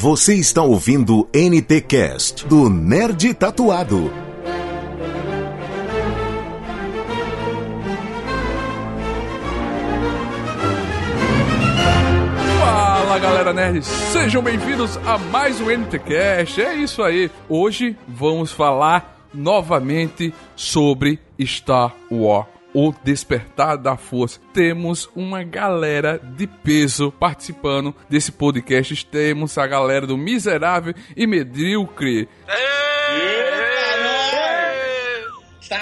Você está ouvindo NT Cast do Nerd Tatuado. Fala galera nerd, sejam bem-vindos a mais um NT Cast. É isso aí. Hoje vamos falar novamente sobre Star Wars o Despertar da Força. Temos uma galera de peso participando desse podcast. Temos a galera do Miserável e Medíocre. Tá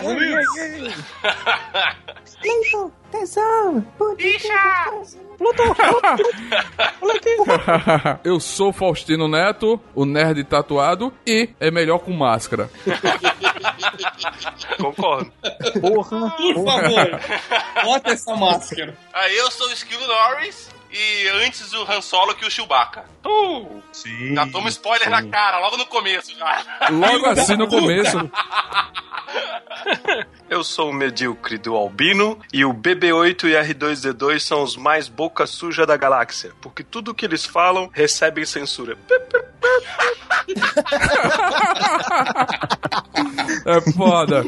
tesão, Bicha! Pluto, Eu sou Faustino Neto, o nerd tatuado, e é melhor com máscara. Concordo. porra, Por favor, bota essa máscara. Aí eu sou o Esquilo Norris e antes o Han Solo que o Chewbacca. Uh, Sim. já toma spoiler na cara, logo no começo já. Logo assim no começo. Eu sou o medíocre do Albino e o BB-8 e R2-D2 são os mais boca suja da galáxia, porque tudo que eles falam recebe censura. É foda.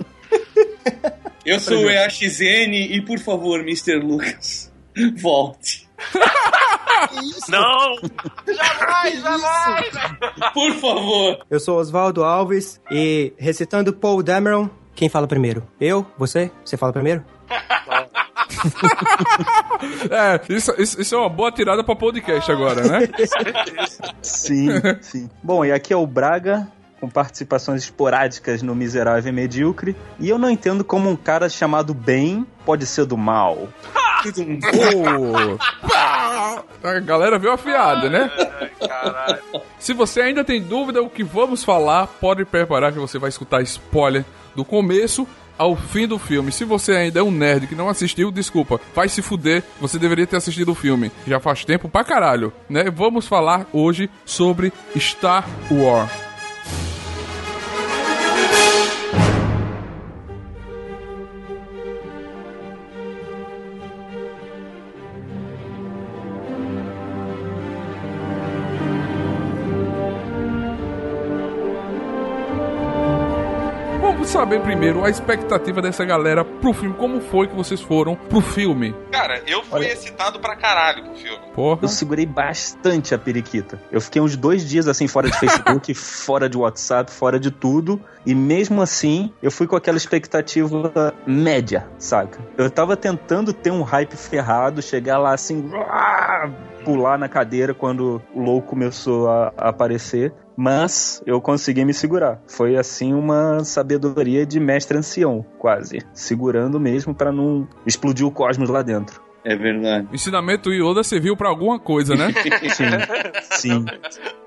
Eu sou o EAXN e, por favor, Mr. Lucas, volte. Não! Jamais, jamais! Por favor. Eu sou Oswaldo Alves e recitando Paul Dameron, quem fala primeiro? Eu? Você? Você fala primeiro? É, isso, isso, isso é uma boa tirada pra podcast agora, né? Sim, sim. Bom, e aqui é o Braga, com participações esporádicas no Miserável e Medíocre. E eu não entendo como um cara chamado Ben pode ser do mal. A galera veio afiada, né? Caralho. Se você ainda tem dúvida o que vamos falar, pode preparar que você vai escutar spoiler do começo ao fim do filme. Se você ainda é um nerd que não assistiu, desculpa, vai se fuder, você deveria ter assistido o filme. Já faz tempo pra caralho, né? Vamos falar hoje sobre Star Wars. Saber primeiro a expectativa dessa galera pro filme. Como foi que vocês foram pro filme? Cara, eu fui excitado pra caralho pro filme. Porra. Eu segurei bastante a periquita. Eu fiquei uns dois dias assim, fora de Facebook, fora de WhatsApp, fora de tudo. E mesmo assim, eu fui com aquela expectativa média, saca? Eu tava tentando ter um hype ferrado, chegar lá assim, pular na cadeira quando o louco começou a aparecer. Mas eu consegui me segurar. Foi assim uma sabedoria de mestre ancião, quase. Segurando mesmo pra não explodir o cosmos lá dentro. É verdade. O ensinamento Yoda serviu pra alguma coisa, né? Sim, sim.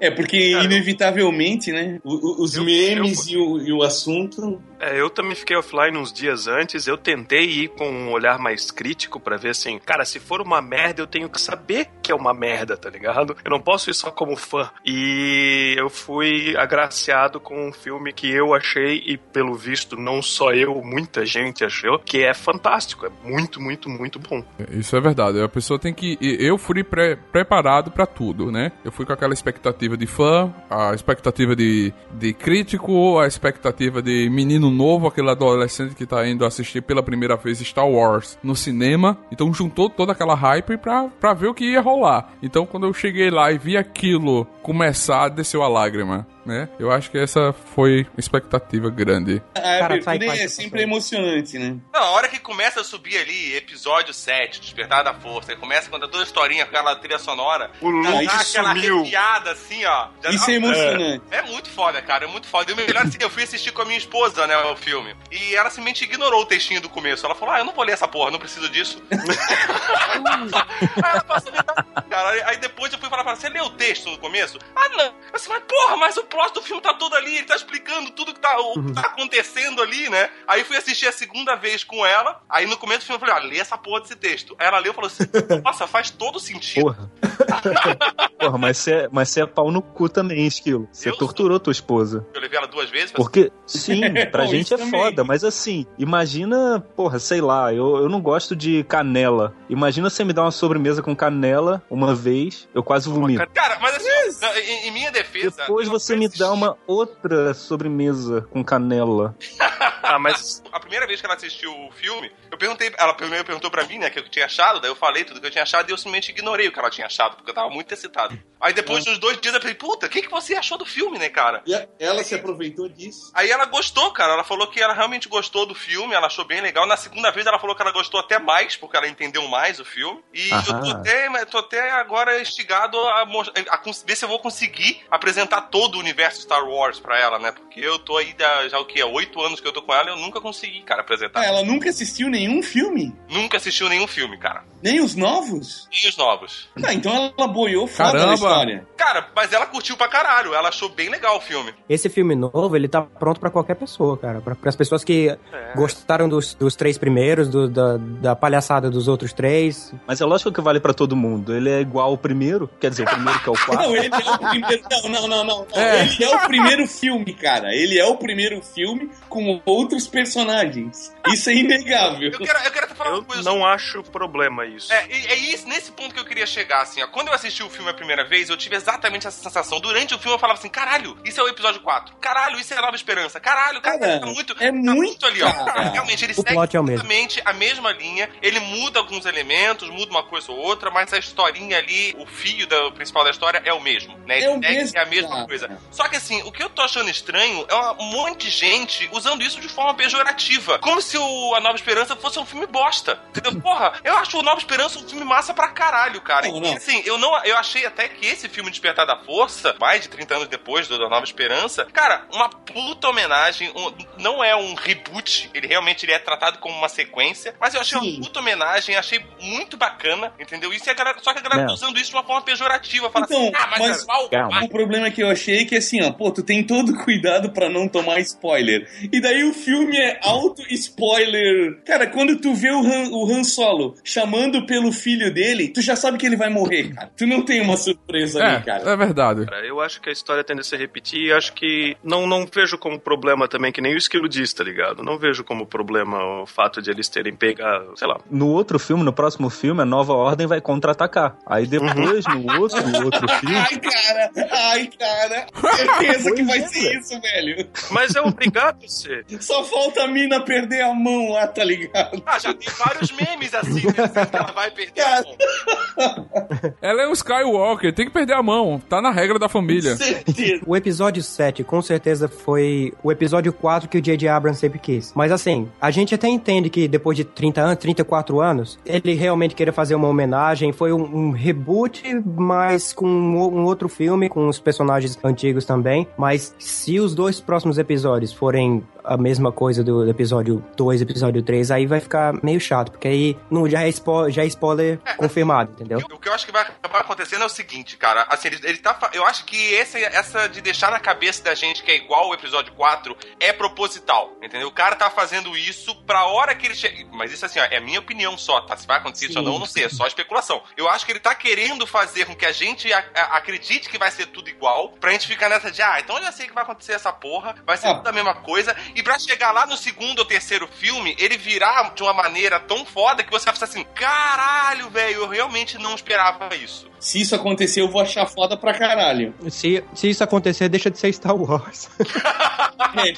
É, porque inevitavelmente, né? Os Eu- memes E, o, e o assunto. É, eu também fiquei offline uns dias antes. Eu tentei ir com um olhar mais crítico pra ver assim, cara, se for uma merda, eu tenho que saber que é uma merda, tá ligado? Eu não posso ir só como fã. E eu fui agraciado com um filme que eu achei, e pelo visto, não só eu, muita gente achou, que é fantástico. É muito, muito, muito bom. Isso é verdade. A pessoa tem que. Eu fui pre- preparado pra tudo, né? Eu fui com aquela expectativa de fã, a expectativa de, de crítico, a expectativa de menino novo, aquele adolescente que tá indo assistir pela primeira vez Star Wars no cinema. Então juntou toda aquela hype pra, pra ver o que ia rolar. Então quando eu cheguei lá e vi aquilo começar, desceu a lágrima. Né? Eu acho que essa foi uma expectativa grande. A Cara, abertura sai, é sempre emocionante, né? Não, a hora que começa a subir ali, episódio 7, Despertar da Força, aí começa quando toda a historinha com aquela trilha sonora, O Luke dá aquela sumiu. arrepiada assim, ó. Já Isso dá- é emocionante. É muito foda, cara, é muito foda. E o melhor assim, eu fui assistir com a minha esposa, né, o filme. E ela simplesmente ignorou o textinho do começo. Ela falou, ah, eu não vou ler essa porra, não preciso disso. aí ela passou metade, cara. Aí- depois eu fui falar pra ela, você leu o texto no começo? Ah, não. Eu disse, mas porra, mas o plot do filme tá todo ali, ele tá explicando tudo que tá, o que tá acontecendo ali, né? Aí fui assistir a segunda vez com ela, aí no começo do filme eu falei, ah, lê essa porra desse texto. Aí ela leu e falou assim, nossa, faz todo sentido. Porra. Porra, mas você é, mas você é pau no cu também, Esquilo. Você Eu torturou tua esposa. Eu levei ela duas vezes. Porque, sim, pra gente é também. foda, mas assim, imagina, porra, sei lá, eu, eu não gosto de canela. Imagina você me dar uma sobremesa com canela uma vez, eu quase vomito. Cara, mas assim, em, em minha defesa. Depois você me dá uma outra sobremesa com canela. Ah, mas A primeira vez que ela assistiu o filme, eu perguntei, ela primeiro perguntou pra mim, né, o que eu tinha achado, daí eu falei tudo que eu tinha achado e eu simplesmente ignorei o que ela tinha achado, porque eu tava muito excitado. Aí depois dos dois dias eu falei, puta, o que, que você achou do filme, né, cara? E a- ela se aproveitou disso. Aí ela gostou, cara. Ela falou que ela realmente gostou do filme, ela achou bem legal. Na segunda vez ela falou que ela gostou até mais, porque ela entendeu mais o filme. E eu tô Aham. até, tô até agora instigado a, a cons- ver se eu vou conseguir apresentar todo o universo Star Wars pra ela, né? Porque eu tô aí da, já o que? Há oito anos que eu tô com ela e eu nunca consegui, cara, apresentar. Ah, ela nunca assistiu nenhum filme? Nunca assistiu nenhum filme, cara. Nem os novos? E os novos. Ah, então ela boiou foda Caramba. na história. Cara, mas ela curtiu pra caralho. Ela achou bem legal o filme. Esse filme novo, ele tá pronto pra qualquer pessoa, cara. Pra, as pessoas que É. gostaram dos, dos três primeiros, do- da, da palhaçada dos outros três. Mas é lógico que vale pra todo mundo. Ele é igual ao primeiro, quer dizer, o primeiro que é o Não, quarto. ele é o primeiro. Não, não, não, não. não. É. Ele é o primeiro filme, cara. Ele é o primeiro filme com outros personagens. Isso é inegável. Eu quero, eu quero até falar eu uma coisa não acho problema isso. É, e- é isso, nesse ponto que eu queria chegar, assim, ó. Quando eu assisti o filme a primeira vez, eu tive exatamente essa sensação. Durante o filme eu falava assim, caralho, isso é o episódio 4. Caralho, isso é a Nova Esperança. Caralho, cara, Cara, tá muito, é tá muito, ali, ó. cara. Realmente, ele O segue plot é o mesmo. exatamente a mesma linha. Ele muda alguns elementos, muda uma coisa ou outra, mas a historinha ali, o fio da, principal da história é o mesmo, né? Ele É o segue mesmo, a mesma cara. coisa. Só que assim, o que eu tô achando estranho é uma- um monte de gente usando isso de forma pejorativa. Como se o A Nova Esperança fosse um filme bosta. Entendeu? Porra, eu acho o Nova Esperança um filme massa pra caralho, cara. Não, E, não. assim, eu não. Eu achei até que esse filme Despertar da Força, mais de 30 anos depois do da Nova Esperança, cara, uma puta homenagem. um- não é um reboot, ele realmente ele é tratado como uma sequência, mas eu achei Sim. uma puta homenagem, achei muito bacana, entendeu? Isso é a galera, só que a galera tá Não. usando isso de uma forma pejorativa. Fala Então, assim, ah, mas, mas- é mal. O problema que eu achei é que assim, ó, pô, tu tem todo cuidado pra não tomar spoiler. E daí o filme é auto-spoiler. Cara, quando tu vê o Han, o Han Solo chamando pelo filho dele, tu já sabe que ele vai morrer, cara. Tu não tem uma surpresa ali, cara. É, é verdade. Cara, Eu acho que a história tende a se repetir e acho que não, não vejo como problema também, que nem o Esquilo diz, tá ligado? Não vejo como problema o fato de eles terem pegado, sei lá. No outro filme, no próximo filme, a nova ordem vai contra-atacar. Aí depois, no outro, no outro filme. Ai, cara, ai, cara. Certeza que vai ser isso, velho. Mas é obrigado a ser. Só falta a mina perder a mão lá, tá ligado? Ah, já tem vários memes assim, né? Que ela vai perder a mão. Ela é um Skywalker, tem que perder a mão. Tá na regra da família. Certeza. O episódio 7, com certeza, foi o episódio 4 que o J.J. Abrams sempre quis. Mas assim, a gente até entende que depois de 30 anos, 34 anos, ele realmente queria fazer uma homenagem. Foi um, um reboot, mas com um, um outro filme, com os personagens antigos também. Mas se os dois próximos episódios forem a mesma coisa do episódio 2 episódio 3, aí vai ficar meio chato, porque aí não, já, é spo- já é spoiler confirmado, entendeu? O que eu acho que vai acabar acontecendo é o seguinte, cara. Assim, ele, ele tá. Eu acho que esse, essa de deixar na cabeça da gente que é igual o episódio 4 é proposital. Entendeu? O cara tá fazendo isso pra hora que ele chega. Mas isso assim, ó, é minha opinião só, tá? Se vai acontecer isso ou não, eu não sei. É só especulação. Eu acho que ele tá querendo fazer com que a gente a- a- acredite que vai ser tudo igual. Pra gente ficar nessa de, ah, então eu já sei que vai acontecer essa porra. Vai ser Ah. tudo a mesma coisa. E pra chegar lá no segundo ou terceiro filme, ele virar de uma maneira tão foda que você vai pensar assim: caralho, velho, eu realmente não esperava isso. Se isso acontecer, eu vou achar foda pra caralho. Se, se isso acontecer, deixa de ser Star Wars.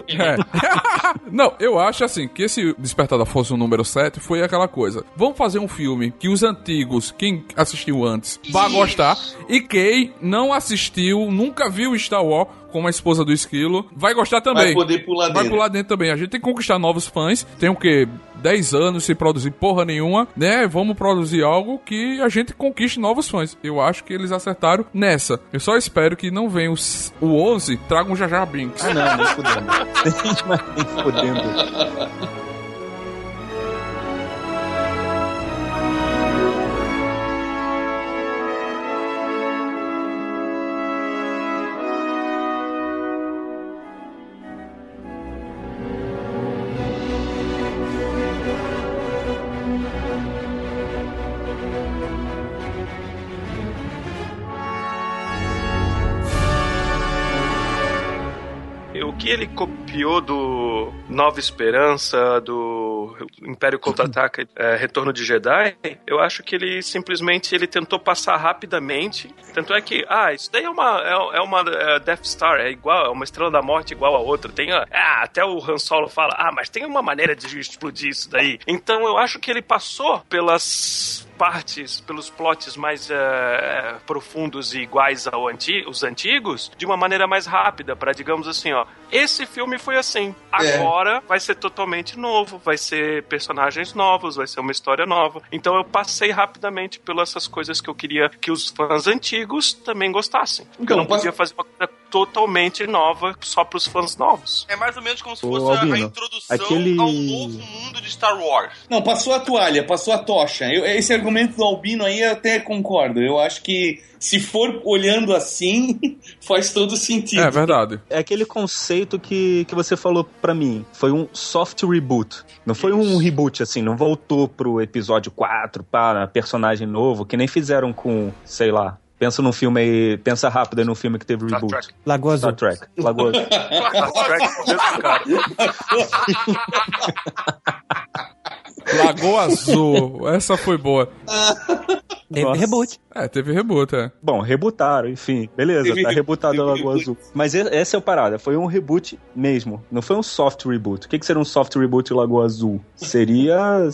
É. Não, eu acho assim, que esse Despertar da Força, o número 7, foi aquela coisa. Vamos fazer um filme que os antigos, quem assistiu antes, vai gostar. E quem não assistiu, nunca viu Star Wars, como a esposa do Esquilo, vai gostar também. Vai poder pular Vai dentro. pular dentro também. A gente tem que conquistar novos fãs. Tem o quê? 10 anos sem produzir porra nenhuma, né? Vamos produzir algo que a gente conquiste novos fãs. Eu acho que eles acertaram nessa. Eu só espero que não venha os, o 11 traga um Jaja Binks. Ah, não, nem fudendo. nem fudendo. Copiou do Nova Esperança, do Império Contra-Ataca, é, Retorno de Jedi, eu acho que ele simplesmente ele tentou passar rapidamente. Tanto é que, ah, isso daí é uma, é, é uma é, Death Star, é igual, é uma Estrela da Morte igual a outra. Tem, a, ah, até o Han Solo fala, ah, mas tem uma maneira de explodir isso daí. Então eu acho que ele passou pelas partes, pelos plots mais uh, profundos e iguais aos anti antigos, de uma maneira mais rápida, para digamos assim, ó, esse filme foi assim. É. Agora vai ser totalmente novo, vai ser personagens novos, vai ser uma história nova. Então eu passei rapidamente pelas essas coisas que eu queria que os fãs antigos também gostassem. Então, eu não posso- podia fazer uma coisa totalmente nova só pros fãs novos. É mais ou menos como se Ô, fosse a- a, Albino, introdução aquele- ao novo mundo de Star Wars. Não, passou a toalha, passou a tocha. Eu- esse argumento do Albino aí eu até concordo. Eu acho que se for olhando assim, faz todo sentido. É verdade. É aquele conceito que, que você falou pra mim. Foi um soft reboot. Não foi um reboot, assim, não voltou pro episódio 4 para personagem novo, que nem fizeram com, sei lá. Pensa num filme aí. Pensa rápido aí num filme que teve Star reboot. Trek. Lagoa Azul. Star Trek. Lagoa Azul. Star Trek. Lagoa Azul. Essa foi boa. Teve Nossa. reboot. É, teve reboot, é. Bom, rebutaram, enfim. Beleza, Teve tá re- rebutado a Lagoa. Azul. Mas essa é a parada, foi um reboot mesmo. Não foi um soft reboot. O que, que seria um soft reboot de Lagoa Azul? Seria,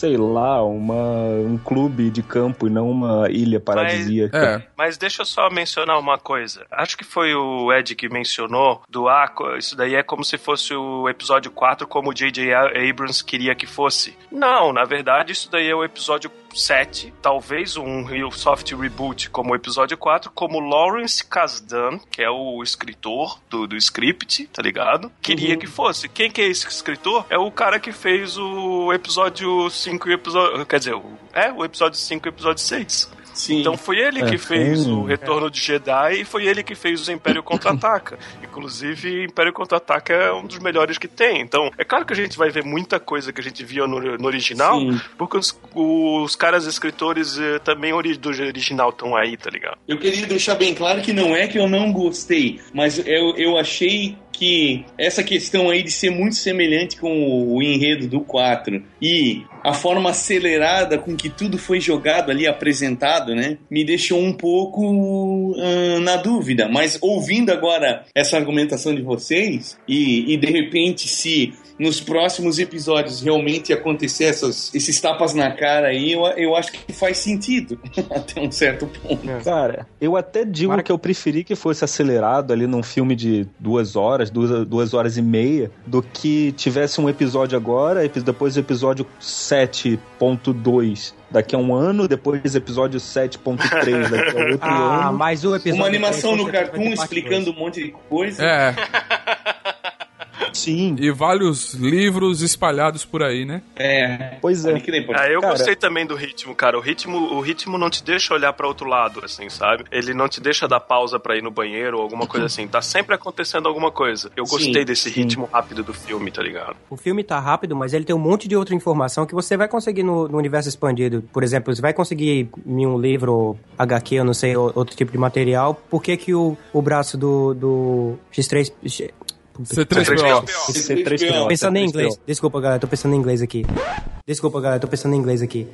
sei lá, uma, um clube de campo e não uma ilha paradisíaca. É. Mas deixa eu só mencionar uma coisa. Acho que foi o Ed que mencionou do ah, isso daí é como se fosse o episódio 4 como o J.J. Abrams queria que fosse. Não, na verdade isso daí é o episódio 7, talvez um real soft reboot como o episódio 4, como Lawrence Kasdan, que é o escritor do, do script, tá ligado? Queria que fosse. Quem que é esse escritor? É o cara que fez o episódio 5 e o episódio... Quer dizer, o, é, o episódio 5 e o episódio 6. Sim. Então foi ele É, que fez hum. o Retorno de Jedi e foi ele que fez o Império Contra-Ataca. Inclusive, Império Contra-Ataca é um dos melhores que tem. Então, é claro que a gente vai ver muita coisa que a gente via no, no original, Sim. porque os, os caras escritores eh, também do original estão aí, tá ligado? Eu queria deixar bem claro que não é que eu não gostei, mas eu, eu achei que essa questão aí de ser muito semelhante com o, enredo do 4 e a forma acelerada com que tudo foi jogado ali, apresentado, né, me deixou um pouco ah, na dúvida. Mas ouvindo agora essa argumentação de vocês e, e de repente se nos próximos episódios realmente acontecer essas, esses tapas na cara aí, eu, eu acho que faz sentido até um certo ponto. Cara, eu até digo que eu preferi que fosse acelerado ali num filme de duas horas, duas, duas horas e meia, do que tivesse um episódio agora, depois o episódio 7.2 daqui a um ano, depois episódio 7.3 daqui a outro Ah, ano. mas o episódio. Uma animação três, no cartoon explicando um monte de coisa. É, Sim, e vários livros espalhados por aí, né? É. pois é. Ah, eu Cara- gostei também do ritmo, cara. O ritmo, o ritmo não te deixa olhar pra outro lado, assim, sabe? Ele não te deixa dar pausa pra ir no banheiro ou alguma coisa assim. Tá sempre acontecendo alguma coisa. Eu Sim, gostei desse sim. ritmo rápido do filme, tá ligado? O filme tá rápido, mas ele tem um monte de outra informação que você vai conseguir no, no universo expandido. Por exemplo, você vai conseguir em um livro, HQ, eu não sei, ou- outro tipo de material, por que que o, o braço do, do X3... X- C3PO. C3PO. Pensando em C3PO. inglês. Desculpa, galera, tô pensando em inglês aqui. Desculpa, galera, tô pensando em inglês aqui.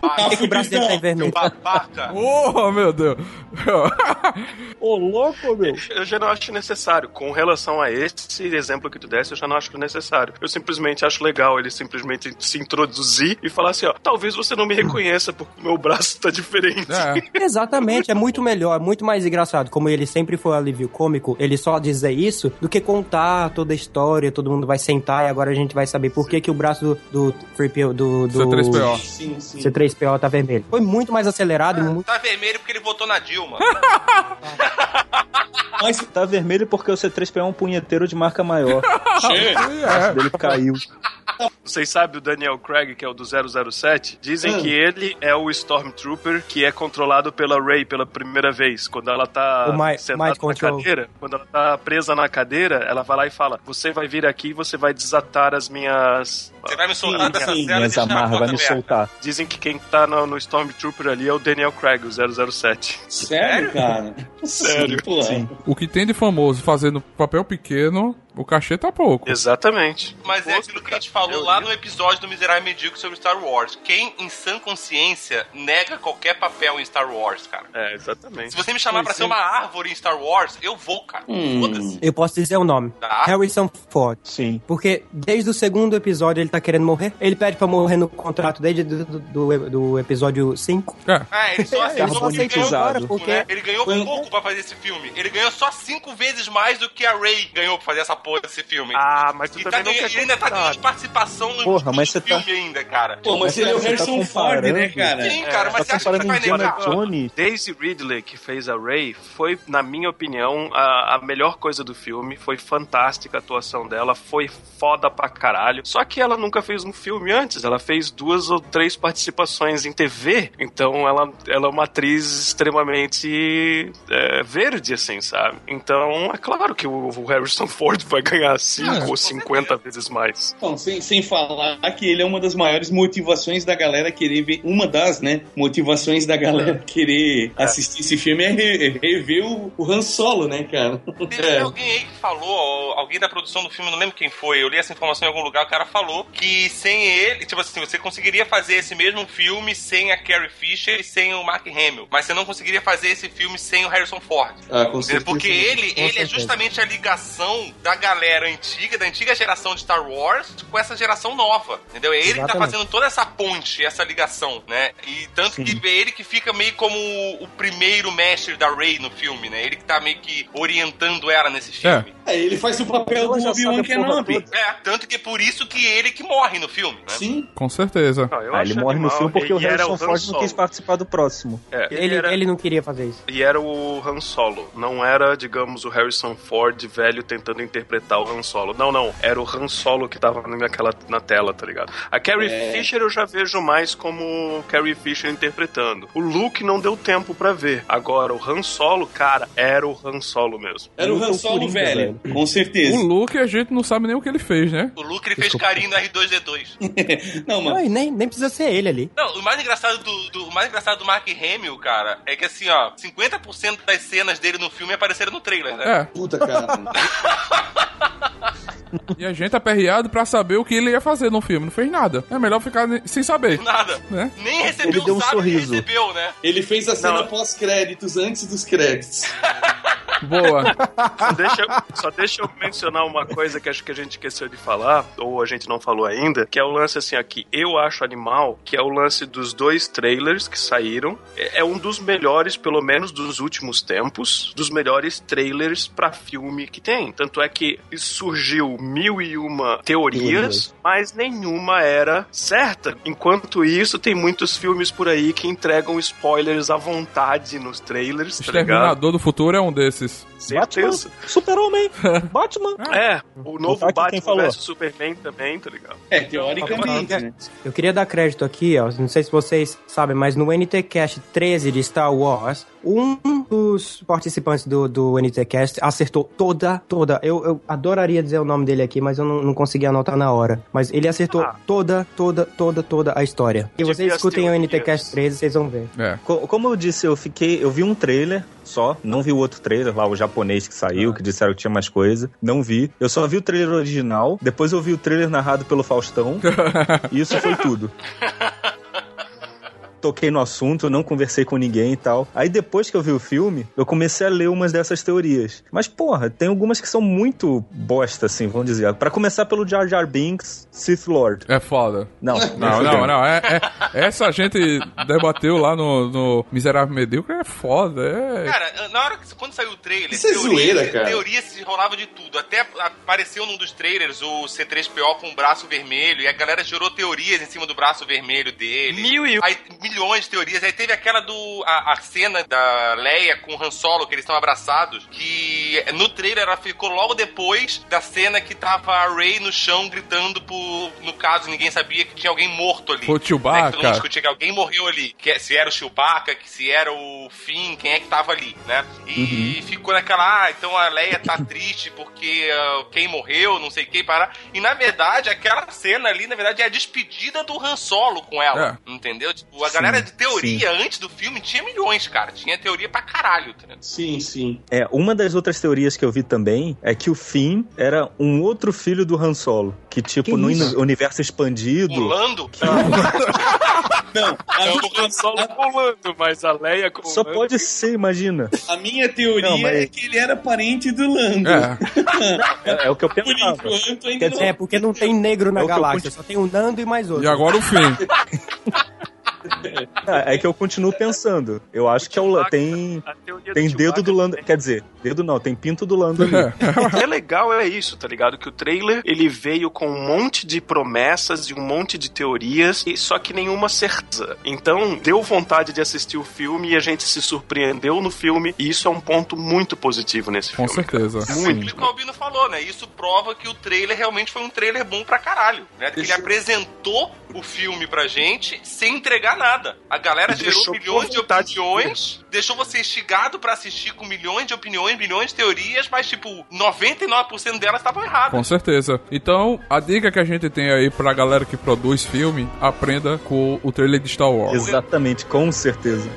Por que, que o braço dele tá em vermelho? Babaca. Oh, meu Deus. Ô, louco, meu. Eu já não acho necessário. Com relação a esse exemplo que tu desse, eu já não acho necessário. Eu simplesmente acho legal ele simplesmente se introduzir e falar assim, ó, talvez você não me reconheça porque o meu braço tá diferente. É. Exatamente, é muito melhor, é muito mais engraçado. Como ele sempre foi alívio cômico, ele só dizer isso do que contar toda a história, todo mundo vai sentar e agora a gente vai saber por que, que o braço do, do 3PO, do, do C3PO. Sim, sim. C3PO tá vermelho. Foi muito mais acelerado e muito. Tá vermelho porque ele votou na Dilma. Mas, Tá vermelho porque o C3PO é um punheteiro de marca maior. che, É. Ele caiu. Vocês sabem o Daniel Craig, que é o do 007? Dizem Hum. que ele é o Stormtrooper que é controlado pela Rey pela primeira vez. Quando ela tá Mi- sentada Mind na cadeira, quando ela tá presa na cadeira, ela vai lá e fala: Você vai vir aqui e você vai desatar as minhas. Você vai me soltar dessa sim, cela e deixar vai me aberta. soltar. Dizem que quem tá no, no Stormtrooper ali é o Daniel Craig, o 007. Sério, cara? Sério, Pô, sim. O que tem de famoso fazendo papel pequeno, o cachê tá pouco. Exatamente. Mas é aquilo que a gente falou lá no episódio do Miserável Medíocre sobre Star Wars. Quem, em sã consciência, nega qualquer papel em Star Wars, cara? É, exatamente. Se você me chamar pra ser uma árvore em Star Wars, eu vou, cara. Hum. Foda-se. Eu posso dizer o nome. Tá. Harrison Ford. Sim. Porque desde o segundo episódio ele tá querendo morrer. Ele pede pra morrer no contrato desde do, do, do- do episódio 5. É, Ah, ele só aceitou porque ganhou Carbonitizado. pouco, né? Ele ganhou Foi um- pouco pra fazer esse filme. Ele ganhou só cinco vezes mais do que a Ray ganhou pra fazer essa porra desse filme. Ah, mas tu e tá também ganhando, quer ele ainda tá ganhando participação no Porra, mas você tá- filme ainda, cara. Pô, mas ele é o Você tá Harrison Ford, né, cara? Sim, cara, mas Tá você acha que ele vai negar? Jones? Daisy Ridley, que fez a Ray, foi, na minha opinião, a, a melhor coisa do filme. Foi fantástica a atuação dela, foi foda pra caralho. Só que ela nunca fez um filme antes, ela fez duas ou três participações em TV. Então ela, ela é uma atriz extremamente é, verde, assim, sabe? Então é claro que o, o Harrison Ford vai ganhar 5 ou 50 vezes mais. Então, sem, sem falar que ele é uma das maiores motivações da galera querer ver. Uma das, né? Motivações da galera querer assistir esse filme é re- rever o, o Han Solo, né, cara? Teve É. alguém aí que falou, alguém da produção do filme, não lembro quem foi, eu li essa informação em algum lugar, o cara falou que sem ele, tipo assim, você conseguiria fazer esse mesmo filme sem a Carrie Fisher e sem o Mark Hamill, mas você não conseguiria fazer esse filme sem o Harrison Ford. Ah, com certeza. Porque ele, Com ele é justamente a ligação da galera antiga, da antiga geração de Star Wars com essa geração nova, entendeu? É ele que tá Exatamente. fazendo toda essa ponte, essa ligação, né? E tanto que é ele que fica meio como o primeiro mestre da Rey no filme, né? Ele que tá meio que orientando ela nesse filme. É, ele faz o papel do Obi-Wan Kenobi. É. tanto que é por isso que ele que morre no filme, né? Sim. com certeza. Não, eu Ah, ele morre no animal. filme porque o E era Harrison Han Ford não quis participar do próximo. É, Ele, era- ele não queria fazer isso. E era o Han Solo. Não era, digamos, o Harrison Ford velho tentando interpretar o Han Solo. Não, não. Era o Han Solo que tava naquela, na tela, tá ligado? A Carrie É. Fisher eu já vejo mais como Carrie Fisher interpretando. O Luke não deu tempo pra ver. Agora, o Han Solo, cara, era o Han Solo mesmo. Era o Han Solo Coringa, velho, com certeza. O Luke, a gente não sabe nem o que ele fez, né? O Luke ele fez carinho no R2D2. Não, mano. Ai, nem, nem precisa ser ele ali. Não, o mais engraçado do, do- o mais engraçado do Mark Hamill, cara, é que assim, ó, 50% das cenas dele no filme apareceram no trailer, né? É. Puta, cara. E a gente aperreado pra saber o que ele ia fazer no filme. Não fez nada. É melhor ficar sem saber, Nada. né? Nem recebeu Ele deu um sabe que sorriso. recebeu, né? Ele fez a cena Não. pós-créditos antes dos créditos. Boa. Só deixa, só deixa eu mencionar uma coisa que acho que a gente esqueceu de falar, ou a gente não falou ainda, que é o lance assim aqui. Eu acho animal, que é o lance dos dois trailers que saíram. É, é um dos melhores, pelo menos dos últimos tempos, dos melhores trailers pra filme que tem. Tanto é que surgiu mil e uma teorias, mas nenhuma era certa. Enquanto isso, tem muitos filmes por aí que entregam spoilers à vontade nos trailers, tá ligado? Do Futuro é um desses. Certeza. Batman, Super-Homem, Batman. É, o novo quem Batman falou. vs Superman também, tá ligado? É, teoricamente, né? Eu queria dar crédito aqui, ó. Não sei se vocês sabem, mas no NTCast 13 de Star Wars, um dos participantes do, do NTCast acertou toda, toda. Eu, eu adoraria dizer o nome dele aqui, mas eu não, não consegui anotar na hora. Mas ele acertou Ah. toda, toda, toda, toda a história. E vocês escutem o NTCast Dias. 13, vocês vão ver. É. Co- Como eu disse, eu fiquei. Eu vi um trailer só, não vi o outro trailer lá, o japonês que saiu, que disseram que tinha mais coisa. Não vi. Eu só vi o trailer original, depois eu vi o trailer narrado pelo Faustão. e isso foi tudo. Toquei no assunto, não conversei com ninguém e tal. Aí depois que eu vi o filme, eu comecei a ler umas dessas teorias. Mas, porra, tem algumas que são muito bosta, assim, vamos dizer. Pra começar pelo Jar Jar Binks, Sith Lord. É foda. Não, Não, não, não. É, é- essa gente debateu lá no, no Miserável Medíocre. É foda. É... Cara, na hora que quando saiu o trailer, Isso é zoeira, cara. teoria se rolava de tudo. Até apareceu num dos trailers o C3PO com o braço vermelho e a galera gerou teorias em cima do braço vermelho dele. Mil e. Aí, milhões milhões de teorias. Aí teve aquela do. A, a cena da Leia com o Han Solo, que eles estão abraçados, que no trailer ela ficou logo depois da cena que tava a Rey no chão gritando por. No caso, ninguém sabia que tinha alguém morto ali. Foi o Né, que todo mundo Chewbacca. discutia que alguém morreu ali. Que, é- se era o Chewbacca, que se era o Finn, quem é que tava ali, né? E ficou naquela, ah, então a Leia tá triste porque ah, quem morreu, não sei quem, para. E na verdade, aquela cena ali, na verdade, é a despedida do Han Solo com ela. Entendeu? Tipo, a galera de teoria antes do filme tinha milhões, cara. Tinha teoria pra caralho, tá ligado? Sim, sim. É, uma das outras teorias que eu vi também é que o Finn era um outro filho do Han Solo. Que, tipo, Que no isso? uni- universo expandido. Pulando? Não, a, Não, minha- o Han Solo pulando, mas a Leia com Só pode ser, imagina. a minha teoria Não, mas- é que ele era parente do Lando. É, É, é o que eu Por pensava. enquanto ainda Quer não. dizer, É, porque não tem negro na É que eu galáxia, só tem o Nando e mais outro. e agora o fim. É, é que eu continuo pensando. Eu acho que é o, tem, tem do dedo do Lando. também. Quer dizer, dedo não, tem pinto do Lando ali. O que é legal é isso, tá ligado? Que o trailer ele veio com um monte de promessas e um monte de teorias, e só que nenhuma certeza. Então, deu vontade de assistir o filme e a gente se surpreendeu no filme, e isso é um ponto muito positivo nesse Com filme. certeza. Muito. O que o Albino falou, né? Isso prova que o trailer realmente foi um trailer bom pra caralho, né? Que ele apresentou o filme pra gente sem entregar nada. A galera gerou milhões de vontade de opiniões, deixou você instigado pra assistir com milhões de opiniões, milhões de teorias, mas tipo, 99% delas estavam erradas. Com certeza. Então, a dica que a gente tem aí pra galera que produz filme, aprenda com o trailer de Star Wars. Exatamente, com certeza.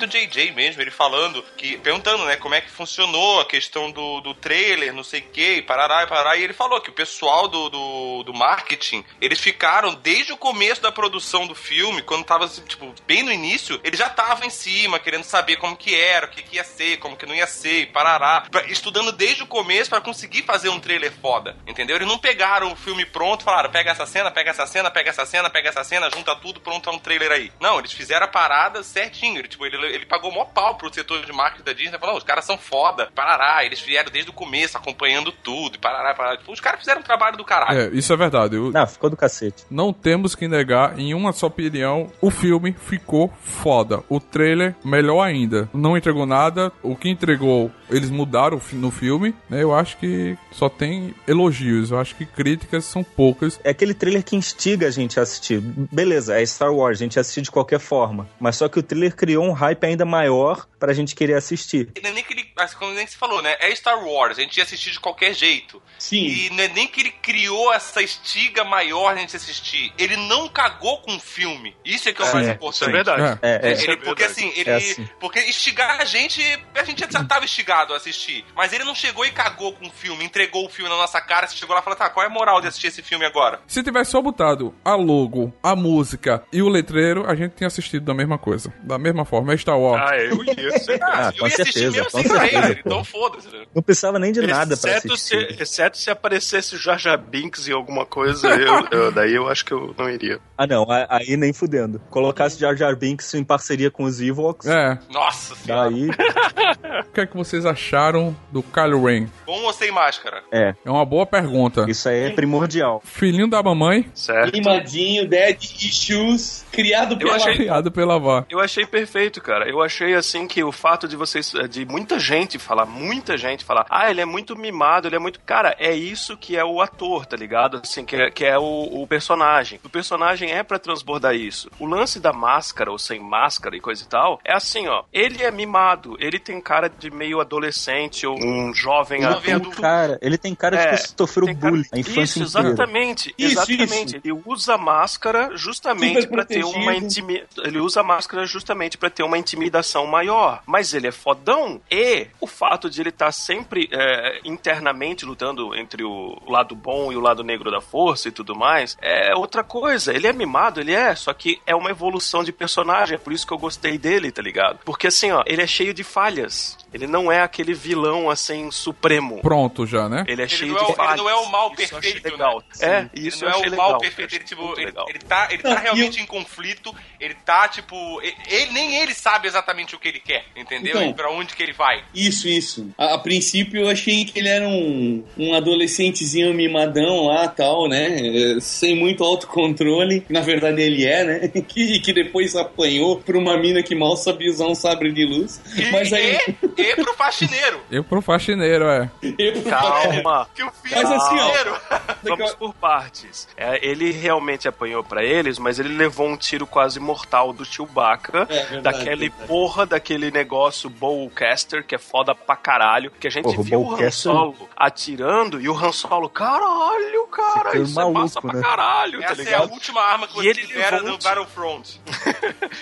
Do JJ mesmo, ele falando, que perguntando, né, como é que funcionou a questão do, do trailer, não sei o que, e parará e parará, e ele falou que o pessoal do, do, do marketing, eles ficaram desde o começo da produção do filme, quando tava, tipo, bem no início, eles já estavam em cima, querendo saber como que era, o que, que ia ser, como que não ia ser, e parará, estudando desde o começo pra conseguir fazer um trailer foda, entendeu? Eles não pegaram o filme pronto falaram, pega essa cena, pega essa cena, pega essa cena, pega essa cena, junta tudo, pronto, é um trailer aí. Não, eles fizeram a parada certinho. Ele, tipo, ele, ele pagou mó pau pro setor de marketing da Disney. Falou, os caras são foda, parará. Eles vieram desde o começo, acompanhando tudo, e parará, parará. Tipo, os caras fizeram um trabalho do caralho. É, isso é verdade. Eu- Não, ficou do cacete. Não temos que negar, em uma só opinião, o filme ficou foda. O trailer, melhor ainda. Não entregou nada. O que entregou, eles mudaram no filme. né? Eu acho que só tem elogios. Eu acho que críticas são poucas. É aquele trailer que instiga a gente a assistir. Beleza, é Star Wars, a gente assiste de qualquer forma. Mas só que o trailer criou um hype ainda maior pra gente querer assistir. Não é nem que ele, assim, como nem que você falou, né? É Star Wars, a gente ia assistir de qualquer jeito. Sim. E não é nem que ele criou essa estiga maior de gente assistir. Ele não cagou com o filme. Isso é que é o mais É, importante. Isso é verdade. É. É, é. Ele- é porque verdade. assim, ele. É assim. Porque instigar a gente, a gente já tava instigado a assistir. Mas ele não chegou e cagou com o filme, entregou o filme na nossa cara, você chegou lá e falou, tá, qual é a moral de assistir esse filme agora? Se tivesse só botado a logo, a música e o letreiro, a gente tinha assistido da mesma coisa. Da mesma forma. É Star Wars. Ah, eu ia. certeza. Ah, eu com ia assistir certeza, mesmo com sem certeza, trailer, pô. então foda-se. né? Não precisava nem de nada pra exceto se, assistir. exceto se aparecesse Jar Jar Binks em alguma coisa, eu, eu- daí eu acho que eu não iria. Ah, não, aí nem fudendo. Colocasse Jar Jar Binks em parceria com os Evox, É. Nossa senhora. daí O que é que vocês acharam do Kylo Ren? Bom ou sem máscara? é, É uma boa pergunta. isso aí é primordial. Filhinho da mamãe, Certo? Mimadinho, Dead Issues, criado pela... achei- criado pela vó. Eu achei perfeito, cara. Eu achei assim que o fato de vocês, de muita gente falar, muita gente falar, ah, ele é muito mimado, ele é muito. Cara, é isso que é o ator, tá ligado? Assim, que é, que é o, o personagem. O personagem é pra transbordar isso. O lance da máscara ou sem máscara e coisa e tal é assim, ó. Ele é mimado, ele tem cara de meio adolescente ou um jovem Jovem adulto. do. cara, ele tem cara de É, que sofreu tem cara- bullying a infância Isso, inteira. exatamente. Isso, exatamente. isso. Ele usa máscara justamente pra ter uma intimi... Ele usa máscara justamente pra ter uma intimidação maior. Mas ele é fodão e o fato de ele estar sempre é, internamente lutando entre o lado bom e o lado negro da força e tudo mais é outra coisa. Ele é mimado, ele é, só que é uma evolução de personagem. É por isso que eu gostei dele, tá ligado? Porque assim, ó, ele é cheio de falhas. Ele não é aquele vilão assim supremo. Pronto já, né? Ele é Ele cheio não é, de falhas. ele não é o mal eu perfeito, legal. né? É, Ele isso não eu é o legal. mal perfeito, ele, Achei tipo, ele, legal. ele tá, ele Não, tá realmente em conflito, ele tá, tipo, ele, nem ele sabe exatamente o que ele quer, entendeu? Então. e pra onde que ele vai. Isso, isso. A, a princípio eu achei que ele era um, um adolescentezinho mimadão lá tal, né? É, Sem muito autocontrole. Na verdade ele é, né? Que, que depois apanhou pra uma mina que mal sabia usar um sabre de luz. E, Mas aí. E, e pro faxineiro. Eu pro faxineiro, é. eu- Calma. Que o filho Mas é assim, ó, faxineiro. Vamos por partes. É, ele realmente apanhou pra eles, mas ele levou um tiro quase mortal do Chewbacca, É, verdade, daquele verdade. porra daquele negócio Bowcaster, que é foda pra caralho, que a gente Porra, o viu o Han Solo atirando e o Han Solo, caralho, cara, isso maluco, é massa pra né? caralho, tá Essa é a ligado? última arma que E você ele libera um no. Battlefront.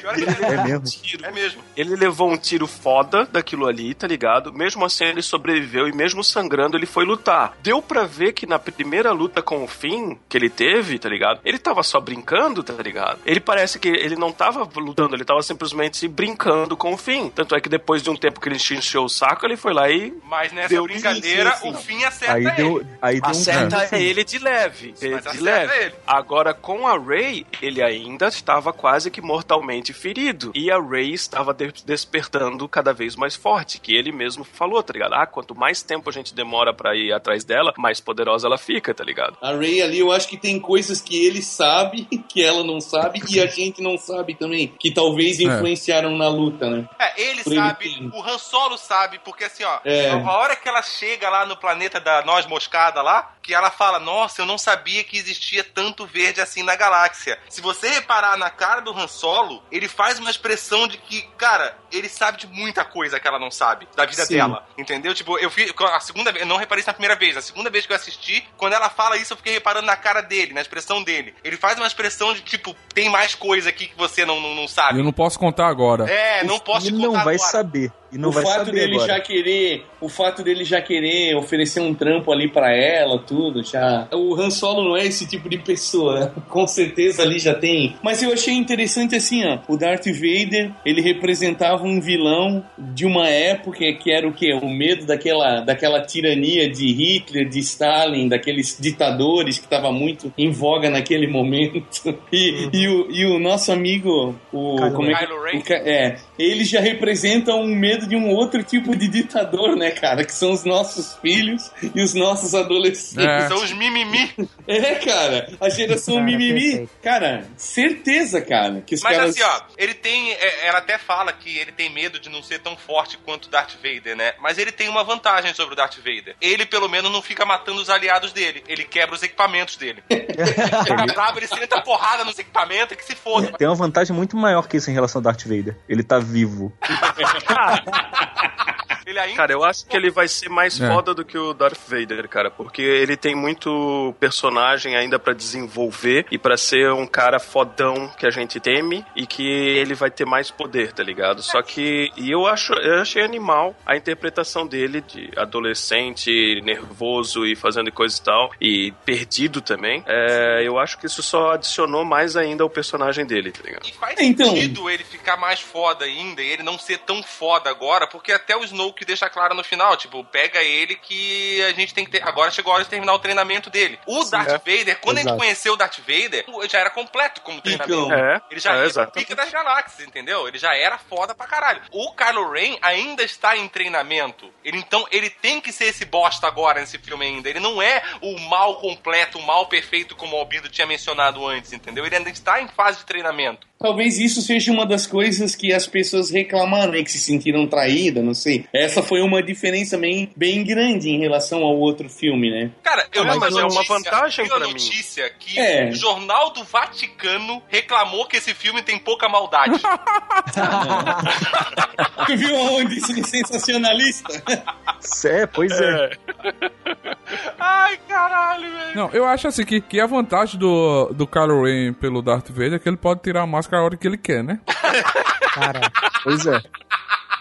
É um. É mesmo. Ele levou um tiro foda daquilo ali, tá ligado? Mesmo assim, ele sobreviveu e mesmo sangrando, ele foi lutar. Deu pra ver que na primeira luta com o Finn que ele teve, tá ligado? Ele tava só brincando, tá ligado? Ele parece que ele não tava lutando, ele tava simplesmente brincando com o Finn. Tanto é que depois de um tempo que ele encheu o saco, ele foi lá e Mas nessa Deu- brincadeira, sim, sim. o fim acerta Aí ele. deu, aí deu um acerta gancho. ele de leve. De, Mas de acerta leve. ele. Agora, com a Rey, ele ainda estava quase que mortalmente ferido. E a Rey estava de- despertando cada vez mais forte, que ele mesmo falou, tá ligado? Ah, quanto mais tempo a gente demora pra ir atrás dela, mais poderosa ela fica, tá ligado? A Ray ali, eu acho que tem coisas que ele sabe, que ela não sabe, e a gente não sabe também, que talvez influenciaram na luta, né? É, ele Por ele sabe, tem. o Han Solo sabe, porque assim, ó, É. a a hora que ela chega lá no planeta da Noz Moscada lá, que ela fala, nossa, eu não sabia que existia tanto verde assim na galáxia. Se você reparar na cara do Han Solo, ele faz uma expressão de que, cara, ele sabe de muita coisa que ela não sabe, da vida Sim. dela, entendeu? Tipo, eu fiz, a segunda vez, eu não reparei isso na primeira vez, a segunda vez que eu assisti, quando ela fala isso, eu fiquei reparando na cara dele, na expressão dele. Ele faz uma expressão de, tipo, tem mais coisa aqui que você não, não, não sabe. Eu não posso contar agora. É, não posso te Ele não contar vai agora. saber. E não o vai fato saber dele agora. já querer, o fato dele já querer oferecer um trampo ali pra ela, tudo, já. O Han Solo não é esse tipo de pessoa, né? com certeza ali já tem. Mas eu achei interessante assim, ó, o Darth Vader, ele representava um vilão de uma época que era o quê? O medo daquela, daquela tirania de Hitler, de Stalin, daqueles ditadores que tava muito em voga naquele momento. E, e, o, e o nosso amigo, o Kylo como é, que- Kylo Ren? o é, ele já representa um medo de um outro tipo de ditador, né, cara? Que são os nossos filhos e os nossos adolescentes. É. São os mimimi. É, cara, a geração Cara, mimimi. perfeito. Cara, certeza, cara, que os Mas caras. assim, ó, ele tem. é, Ela até fala que ele tem medo de não ser tão forte quanto o Darth Vader, né? Mas ele tem uma vantagem sobre o Darth Vader. Ele, pelo menos, não fica matando os aliados dele. Ele quebra os equipamentos dele. ele tá bravo, ele senta porrada nos equipamentos que se foda. Tem uma vantagem muito maior que isso em relação ao Darth Vader. Ele tá vivo. Ele ainda. Cara, eu acho que ele vai ser mais É. foda do que o Darth Vader, cara, porque ele tem muito personagem ainda pra desenvolver e pra ser um cara fodão que a gente teme e que ele vai ter mais poder, tá ligado? Só que e eu acho, eu achei animal a interpretação dele de adolescente, nervoso e fazendo coisa e tal e perdido também. É, eu acho que isso só adicionou mais ainda ao personagem dele, tá ligado? E faz Então. sentido ele ficar mais foda ainda e ele não ser tão foda agora, porque até o Snoke deixa claro no final, tipo, pega ele que a gente tem que ter. Agora chegou a hora de terminar o treinamento dele. O Darth Vader, quando a gente Exato. conheceu o Darth Vader, já era completo como treinamento. Então, É, Ele já é, exato. pica das galáxias, entendeu? Ele já era foda pra caralho. O Kylo Ren ainda está em treinamento. Ele então, ele tem que ser esse bosta agora nesse filme ainda. Ele não é o mal completo, o mal perfeito como o Albindo tinha mencionado antes, entendeu? Ele ainda está em fase de treinamento. Talvez isso seja uma das coisas que as pessoas reclamaram, né, que se sentiram traídas, não sei. Essa foi uma diferença bem, bem grande em relação ao outro filme, né? Cara, eu Ah, vi mas uma é uma vantagem pra mim. notícia que É. o Jornal do Vaticano reclamou que esse filme tem pouca maldade. Tu viu aonde isso no sensacionalista? É, pois é. Ai, caralho, velho. Não, eu acho assim que, que a vantagem do, do Kylo Ren pelo Darth Vader é que ele pode tirar a máscara a hora que ele quer, né? Cara, Pois é.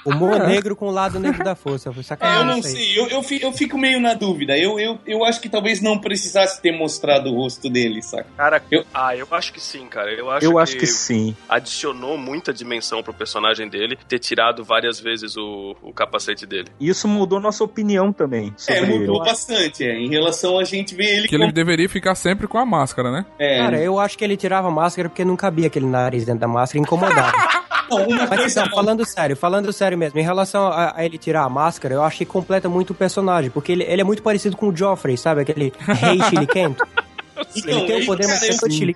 Humor É. negro com o lado negro da força. Foi É, sacanagem. eu não isso aí. sei, eu, eu, fi- eu fico meio na dúvida. Eu, eu, eu acho que talvez não precisasse ter mostrado o rosto dele, saca? Cara, Eu- ah, eu acho que sim, cara. Eu acho, Eu que, acho que sim. adicionou muita dimensão pro personagem dele ter tirado várias vezes o, o capacete dele. E isso mudou nossa opinião também. É, mudou ele. bastante, é. Em relação a gente ver ele Que ele como... deveria ficar sempre com a máscara, né? É, Cara, eu acho que ele tirava a máscara porque não cabia aquele nariz dentro da máscara e incomodava. não, uma Mas coisa não, falando sério, falando sério mesmo, em relação a, a ele tirar a máscara, eu acho que completa muito o personagem, porque ele, ele é muito parecido com o Joffrey, sabe? Aquele rei chiliquento. Então, Ele tem o poder, mas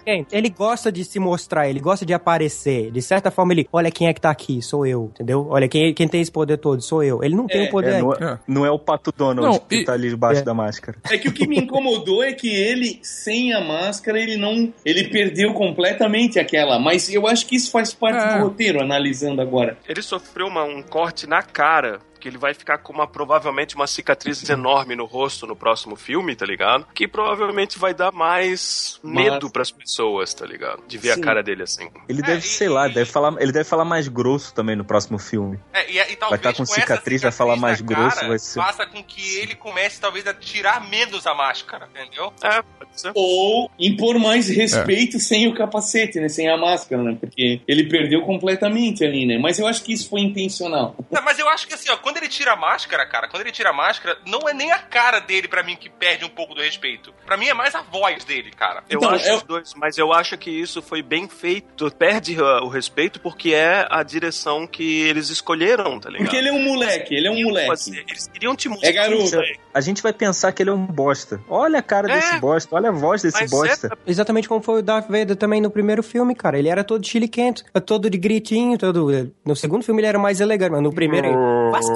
é. Ele gosta de se mostrar, ele gosta de aparecer. De certa forma, ele, olha quem é que tá aqui, sou eu, entendeu? Olha, quem, quem tem esse poder todo, sou eu. Ele não tem É, o poder É, não, É. é, não é o Pato Donald Não, que e- tá ali debaixo É. da máscara. É que o que me incomodou é que ele, sem a máscara, ele não. Ele perdeu completamente aquela. Mas eu acho que isso faz parte É. do roteiro, analisando agora. Ele sofreu uma- um corte na cara. Que ele vai ficar com uma, provavelmente uma cicatriz enorme no rosto no próximo filme, tá ligado? Que provavelmente vai dar mais medo Mas- pras pessoas, tá ligado? De ver Sim. a cara dele assim. Ele É, deve, e- sei lá, e- deve falar, ele deve falar mais grosso também no próximo filme. É, e, e talvez Vai tá com essa cicatriz, vai falar mais grosso, cara vai ser- Faça com que ele comece, talvez, a tirar menos a máscara, entendeu? É, pode ser. Ou impor mais respeito sem o capacete, né? Sem a máscara, né? Porque ele perdeu completamente ali, né? Mas eu acho que isso foi intencional. Não, mas eu acho que assim, ó, quando ele tira a máscara, cara, quando ele tira a máscara, não é nem a cara dele, pra mim, que perde um pouco do respeito. Pra mim é mais a voz dele, cara. Eu Então, acho eu- os dois, mas eu acho que isso foi bem feito. Perde uh, o respeito porque é a direção que eles escolheram, tá ligado? Porque ele é um moleque, ele é um moleque. Fazer- Eles queriam te mostrar. É garoto. A gente vai pensar que ele é um bosta. Olha a cara É. desse bosta, olha a voz desse Mas bosta. é- Exatamente como foi o Darth Vader também no primeiro filme, cara. Ele era todo chiliquento, todo de gritinho, todo... No segundo filme ele era mais elegante, mas no primeiro... ele,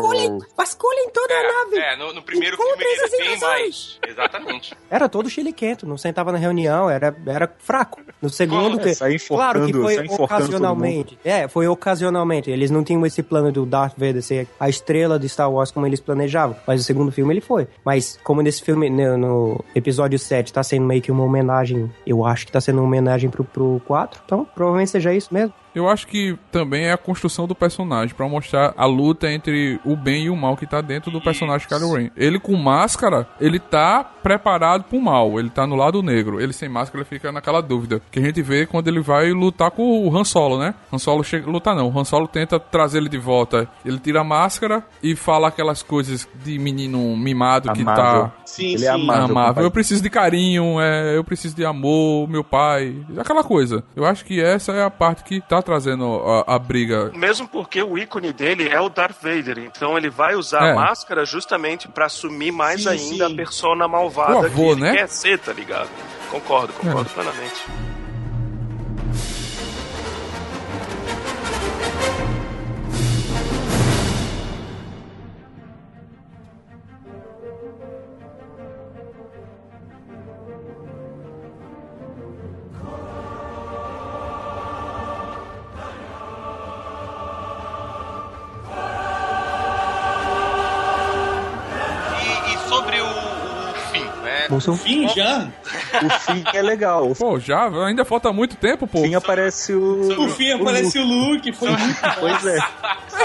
Vasculhem, vasculhem toda a nave! É, no, no primeiro filme ele é invasões. mais. Exatamente. Era todo chiliquento, não sentava na reunião, era, era fraco. No segundo, É, que, claro que enforcando, foi ocasionalmente. É, foi ocasionalmente. Eles não tinham esse plano do Darth Vader ser a estrela de Star Wars como eles planejavam. Mas no segundo filme ele foi. Mas como nesse filme, no, no episódio 7, tá sendo meio que uma homenagem, eu acho que tá sendo uma homenagem pro, pro 4, então provavelmente seja isso mesmo. Eu acho que também é a construção do personagem pra mostrar a luta entre o bem e o mal que tá dentro do personagem Kylo Ren. Ele com máscara, ele tá preparado pro mal, ele tá no lado negro. Ele sem máscara, ele fica naquela dúvida. Que a gente vê quando ele vai lutar com o Han Solo, né? Han Solo chega, lutar não, o Han Solo tenta trazer ele de volta. Ele tira a máscara e fala aquelas coisas de menino mimado que Amável. tá Sim, Ele sim. é amável. amável. Eu preciso de carinho, é, eu preciso de amor, meu pai, aquela coisa. Eu acho que essa é a parte que tá trazendo a, a briga. Mesmo porque o ícone dele é o Darth Vader, então ele vai usar É. a máscara justamente pra assumir mais Sim, ainda sim. a persona malvada avô, que ele né? quer ser, tá ligado? Concordo, concordo plenamente. Fim, né? Bolsonaro. Fim já? O fim é legal. O Pô, já, ainda falta muito tempo, pô. fim aparece o. No fim aparece o Luke, foi muito Pois é.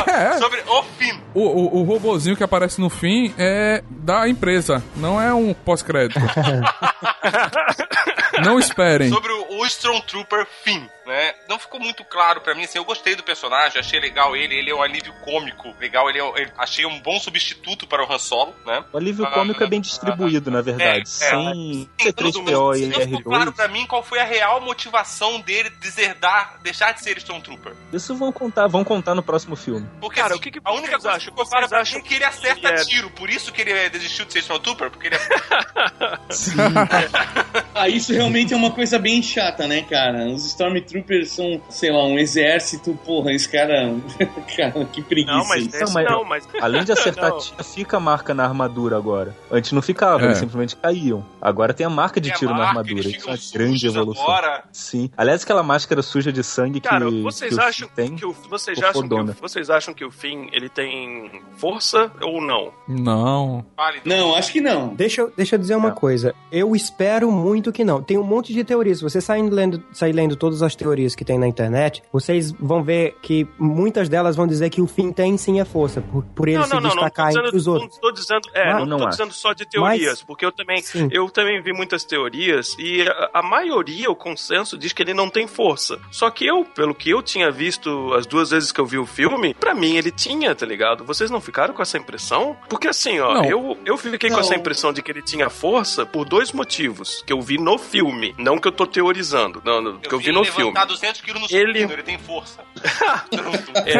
É. Sobre o fim. O, o, o robozinho que aparece no fim é da empresa, não é um pós-crédito. não esperem. Sobre o, o Stormtrooper Finn, né? Ficou muito claro pra mim, assim, eu gostei do personagem, achei legal ele, ele é um alívio cômico, legal, ele, é, ele- achei um bom substituto para o Han Solo, né? O alívio Ah, cômico é bem distribuído, na verdade. É, é. Sem Sim, todo C3PO mundo- e Não ficou claro R2. pra mim qual foi a real motivação dele deserdar, deixar de ser Stormtrooper. Isso vão contar, vão contar no próximo filme. Porque Cara, assim, o que que a única coisa acham? que ficou clara pra mim é que ele acerta que é- tiro, por isso que ele desistiu de ser Stormtrooper, porque ele é Ah, isso realmente é uma coisa bem chata, né, cara? Os Stormtroopers Stormtroopers são, sei lá, um exército, porra, esse cara. cara, que preguiça. Não, mas, esse mas- não, mas Além de acertar Não. tiro, fica a marca na armadura agora. Antes não ficava, É. eles simplesmente caíam. Agora tem a marca de tiro na marca, armadura. eles Isso é uma grande evolução. agora. Sim. Aliás, aquela máscara suja de sangue que, Cara, vocês que o acham tem. que o, vocês acham que o, vocês acham que o Finn ele tem força ou não? Não. Válido. Não, acho que não. Deixa, eu- deixa eu dizer uma Não. coisa. Eu espero muito que não. Tem um monte de teorias. Se você sair lendo, sair lendo todas as teorias que tem na internet, vocês vão ver que muitas delas vão dizer que o fim tem sim a força, por, por ele não, se não, destacar não, entre dizendo, os outros. Não dizendo, é, não, não tô dizendo só de teorias, Mas, porque eu também, eu também vi muitas teorias e a, a, maioria, o consenso, diz que ele não tem força. Só que eu, pelo que eu tinha visto as duas vezes que eu vi o filme, para mim ele tinha, tá ligado? Vocês não ficaram com essa impressão? Porque assim, ó, eu, eu fiquei com essa impressão de que ele tinha força por dois motivos que eu vi no filme, não que eu tô teorizando, não, não eu que eu vi, vi no filme. 200 no ele... ele tem força. É.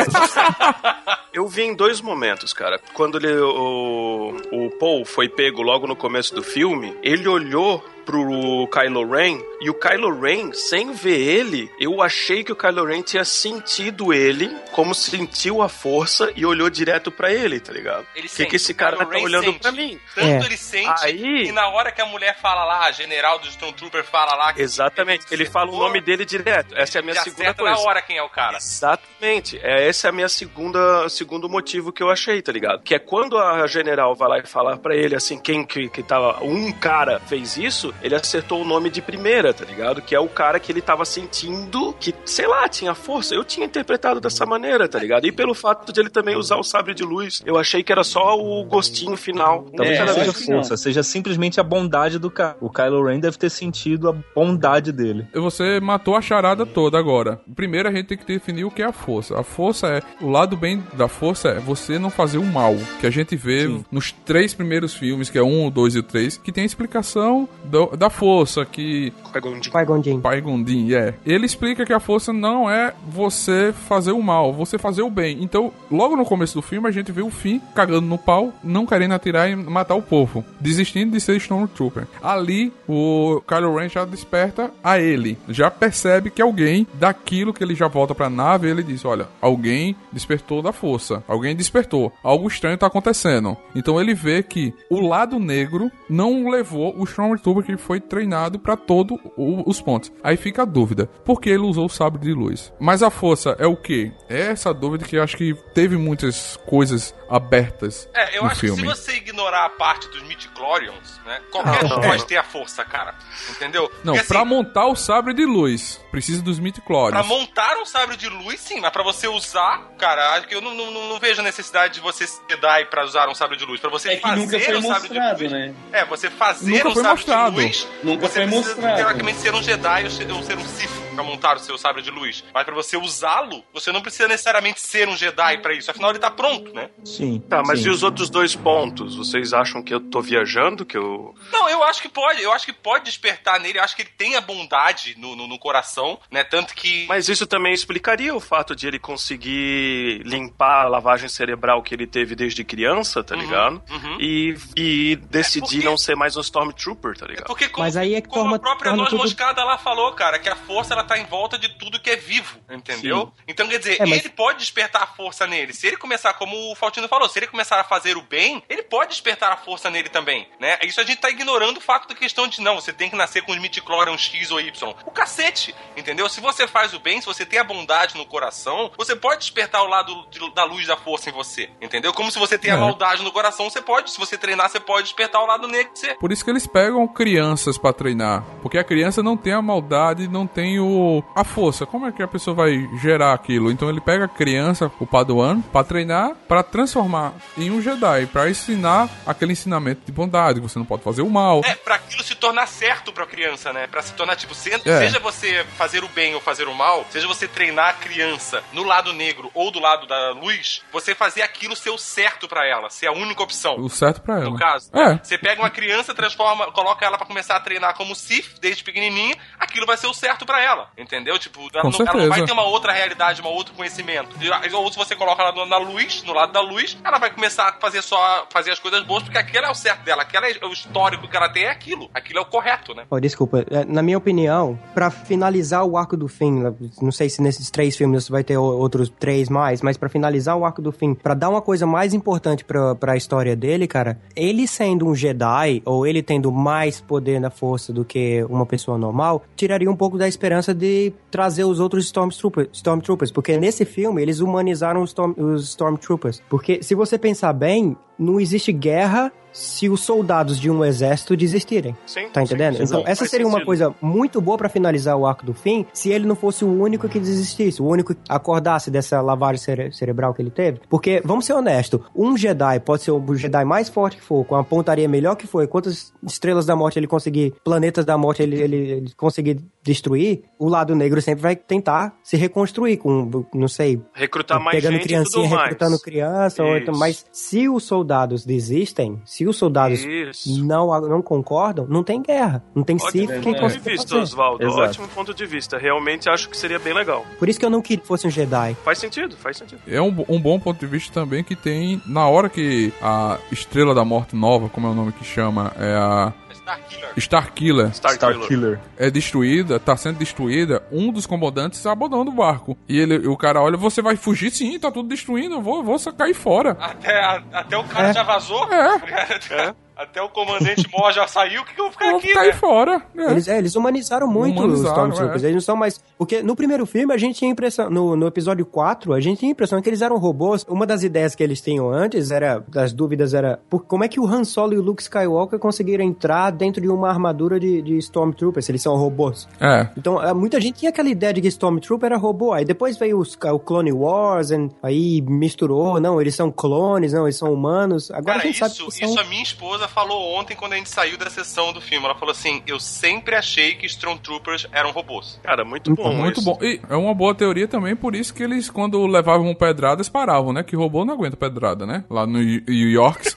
eu vi em dois momentos, cara. Quando ele, o, o Paul foi pego logo no começo do filme, ele olhou pro Kylo Ren e o Kylo Ren, sem ver ele, eu achei que o Kylo Ren tinha sentido ele como sentiu a força e olhou direto pra ele, tá ligado? Ele O que, que esse cara tá olhando sente. pra mim? Tanto É. ele sente, Aí- e na hora que a mulher fala lá, a general do Stormtrooper fala lá... que- Exatamente, ele fala o nome dele direto. Essa é a minha já segunda coisa. na hora quem é o cara. Exatamente. É, esse é a minha segunda, segundo motivo que eu achei, tá ligado? Que é quando a general vai lá e falar pra ele assim, quem que, que tava. Um cara fez isso, ele acertou o nome de primeira, tá ligado? Que é o cara que ele tava sentindo que, sei lá, tinha força. Eu tinha interpretado dessa maneira, tá ligado? E pelo fato de ele também usar o sabre de luz, eu achei que era só o gostinho final. Talvez É, não seja força, seja simplesmente a bondade do cara. O Kylo Ren deve ter sentido a bondade dele. Você matou a charada toda agora. Primeiro a gente tem que definir o que é a força. A força é. O lado bem da força é você não fazer o mal. Que a gente vê Sim. nos três primeiros filmes, que é um, o dois e o três, que tem a explicação do- da força. Que Pegou um de- Qui-Gon Jinn. Pai Gondim, é. Ele explica que a força não é você fazer o mal, você fazer o bem. Então, logo no começo do filme, a gente vê o Finn cagando no pau, não querendo atirar e matar o povo, desistindo de ser Stormtrooper. Ali, o Kylo Ren já desperta a ele, já percebe que alguém, daquilo que ele já volta pra nave, ele diz: Olha, alguém despertou da força, alguém despertou, algo estranho tá acontecendo. Então ele vê que o lado negro não levou o Stormtrooper que foi treinado pra todo o- os pontos. Aí fica a dúvida, por que ele usou o sabre de luz? Mas a força é o quê? É essa dúvida que eu acho que teve muitas coisas abertas É, eu no acho filme. que se você ignorar a parte dos midichlorians, né? Qualquer um pode ter a força, cara. Entendeu? Não, Porque, pra assim, montar o sabre de luz, precisa dos Pra midichlorians. montar um sabre de luz, sim, mas pra você usar, cara, acho que eu não, não, não vejo a necessidade de você ser Jedi pra usar um sabre de luz. Pra você É que fazer nunca foi um sabre de luz. né? É, você fazer Nunca um foi sabre mostrado. de luz. Nunca você foi precisa, mostrado. teoricamente, ser um Jedi ou ser, ou ser um Sith pra montar o seu sabre de luz. Mas pra você usá-lo, você não precisa necessariamente ser um Jedi pra isso. Afinal, ele tá pronto, né? Sim. Tá, mas sim. e os outros dois pontos? Vocês acham que eu tô viajando? Que eu. Não, eu acho que pode. Eu acho que pode despertar nele. Eu acho que ele tem a bondade no, no, no coração, né? Tanto que. Mas isso também explicaria o fato de ele conseguir limpar a lavagem cerebral que ele teve desde criança, tá Uhum, ligado? uhum. E, e decidir porque- não ser mais um Stormtrooper, tá ligado? Porque como, Mas aí é que como torna- a própria torna Noz tudo- Moscada lá falou, cara, que a força ela tá em volta de tudo que é vivo, entendeu? Então quer dizer, É, mas- ele pode despertar a força nele. Se ele começar, como o Faustino falou, se ele começar a fazer o bem, ele pode despertar a força nele também, né? Isso a gente tá ignorando o fato da questão de não, você tem que nascer com os midichlorians X ou Y. O cacete, entendeu? Se você faz o bem, se você tem a bondade no coração, você pode despertar o lado de- da luz da força em você, entendeu? Como se você tem a É. maldade no coração, você pode, se você treinar, você pode despertar o lado negro de você. Por isso que eles pegam crianças pra treinar, porque a criança não tem a maldade, não tem o a força. Como é que a pessoa vai gerar aquilo? Então ele pega a criança, o Padawan, pra treinar, pra transformar em um Jedi, pra ensinar aquele ensinamento de bondade, que você não pode fazer o mal. É, pra aquilo se tornar certo pra criança, né? Pra se tornar, tipo, se- É. seja você fazer o bem ou fazer o mal, seja você treinar a criança no lado negro ou do lado da luz, você fazer aquilo ser o certo pra ela, ser a única opção. O certo pra ela. No caso, É. você pega uma criança, transforma, coloca ela pra começar a treinar como Sith desde pequenininha, aquilo vai ser o certo pra ela. Dela, entendeu? Tipo, ela, não, ela não vai ter uma outra realidade, um outro conhecimento. Ou se você coloca ela na luz, no lado da luz, ela vai começar a fazer só fazer as coisas boas, porque aquilo é o certo dela, aquele é o histórico que ela tem é aquilo. Aquilo é o correto, né? Oh, desculpa, É, na minha opinião, pra finalizar o arco do fim, não sei se nesses três filmes vai ter outros três mais, mas pra finalizar o arco do fim, pra dar uma coisa mais importante pra, pra história dele, cara, ele sendo um Jedi, ou ele tendo mais poder na força do que uma pessoa normal, tiraria um pouco da esperança de trazer os outros Stormtroopers, Stormtroopers porque nesse filme eles humanizaram os, Storm- os Stormtroopers. Porque se você pensar bem, não existe guerra se os soldados de um exército desistirem. Sim, Tá entendendo? sim, então, essa seria uma sentido. coisa muito boa pra finalizar o arco do fim, se ele não fosse o único que desistisse, o único que acordasse dessa lavagem cere- cerebral que ele teve. Porque, vamos ser honestos, um Jedi pode ser o Jedi mais forte que for, com a pontaria melhor que for, quantas estrelas da morte ele conseguir, planetas da morte ele, ele, ele conseguir destruir, o lado negro sempre vai tentar se reconstruir com, não sei, Recrutar mais pegando gente criancinha, tudo mais. recrutando criança, ou então- mas se os soldados desistem, se os soldados Isso. não, não concordam, não tem guerra. Não tem Ótimo Sith quem ponto de vista. Oswaldo. Exato. Ótimo ponto de vista. Realmente acho que seria bem legal. Por isso que eu não queria que fosse um Jedi. Faz sentido, faz sentido. É um, um bom ponto de vista também que tem, na hora que a Estrela da Morte Nova, como é o nome que chama, é a Star Killer. Star Killer, Star, Star Killer. Killer. é destruída, tá sendo destruída, um dos comandantes abandona o barco. E ele, o cara olha, você vai fugir? Sim, tá tudo destruindo, eu vou, vou só cair fora. Até, a- até o cara É. já vazou. É. Até o comandante Mor já saiu. O que, que eu vou ficar Eu vou aqui, cair né? fora. É. Eles, é, eles humanizaram muito os Humanizaram, Stormtroopers. é. Eles não são mais. Porque no primeiro filme a gente tinha a impressão. No, no episódio 4, a gente tinha a impressão que eles eram robôs. Uma das ideias que eles tinham antes era. Das dúvidas era. Por, como é que o Han Solo e o Luke Skywalker conseguiram entrar dentro de uma armadura de, de Stormtroopers? Eles são robôs. É. Então, eh, muita gente tinha aquela ideia de que Stormtrooper era robô. Aí depois veio os, o Clone Wars, and, aí misturou. Não, eles são clones, não, eles são humanos. Agora Cara, a gente sabe isso, que são... isso a minha esposa falou ontem quando a gente saiu da sessão do filme. Ela falou assim: Eu sempre achei que Stormtroopers eram robôs. Cara, muito bom. Muito isso. bom. E é uma boa teoria também, por isso que eles, quando levavam pedradas, paravam, né? Que robô não aguenta pedrada, né? Lá no New York.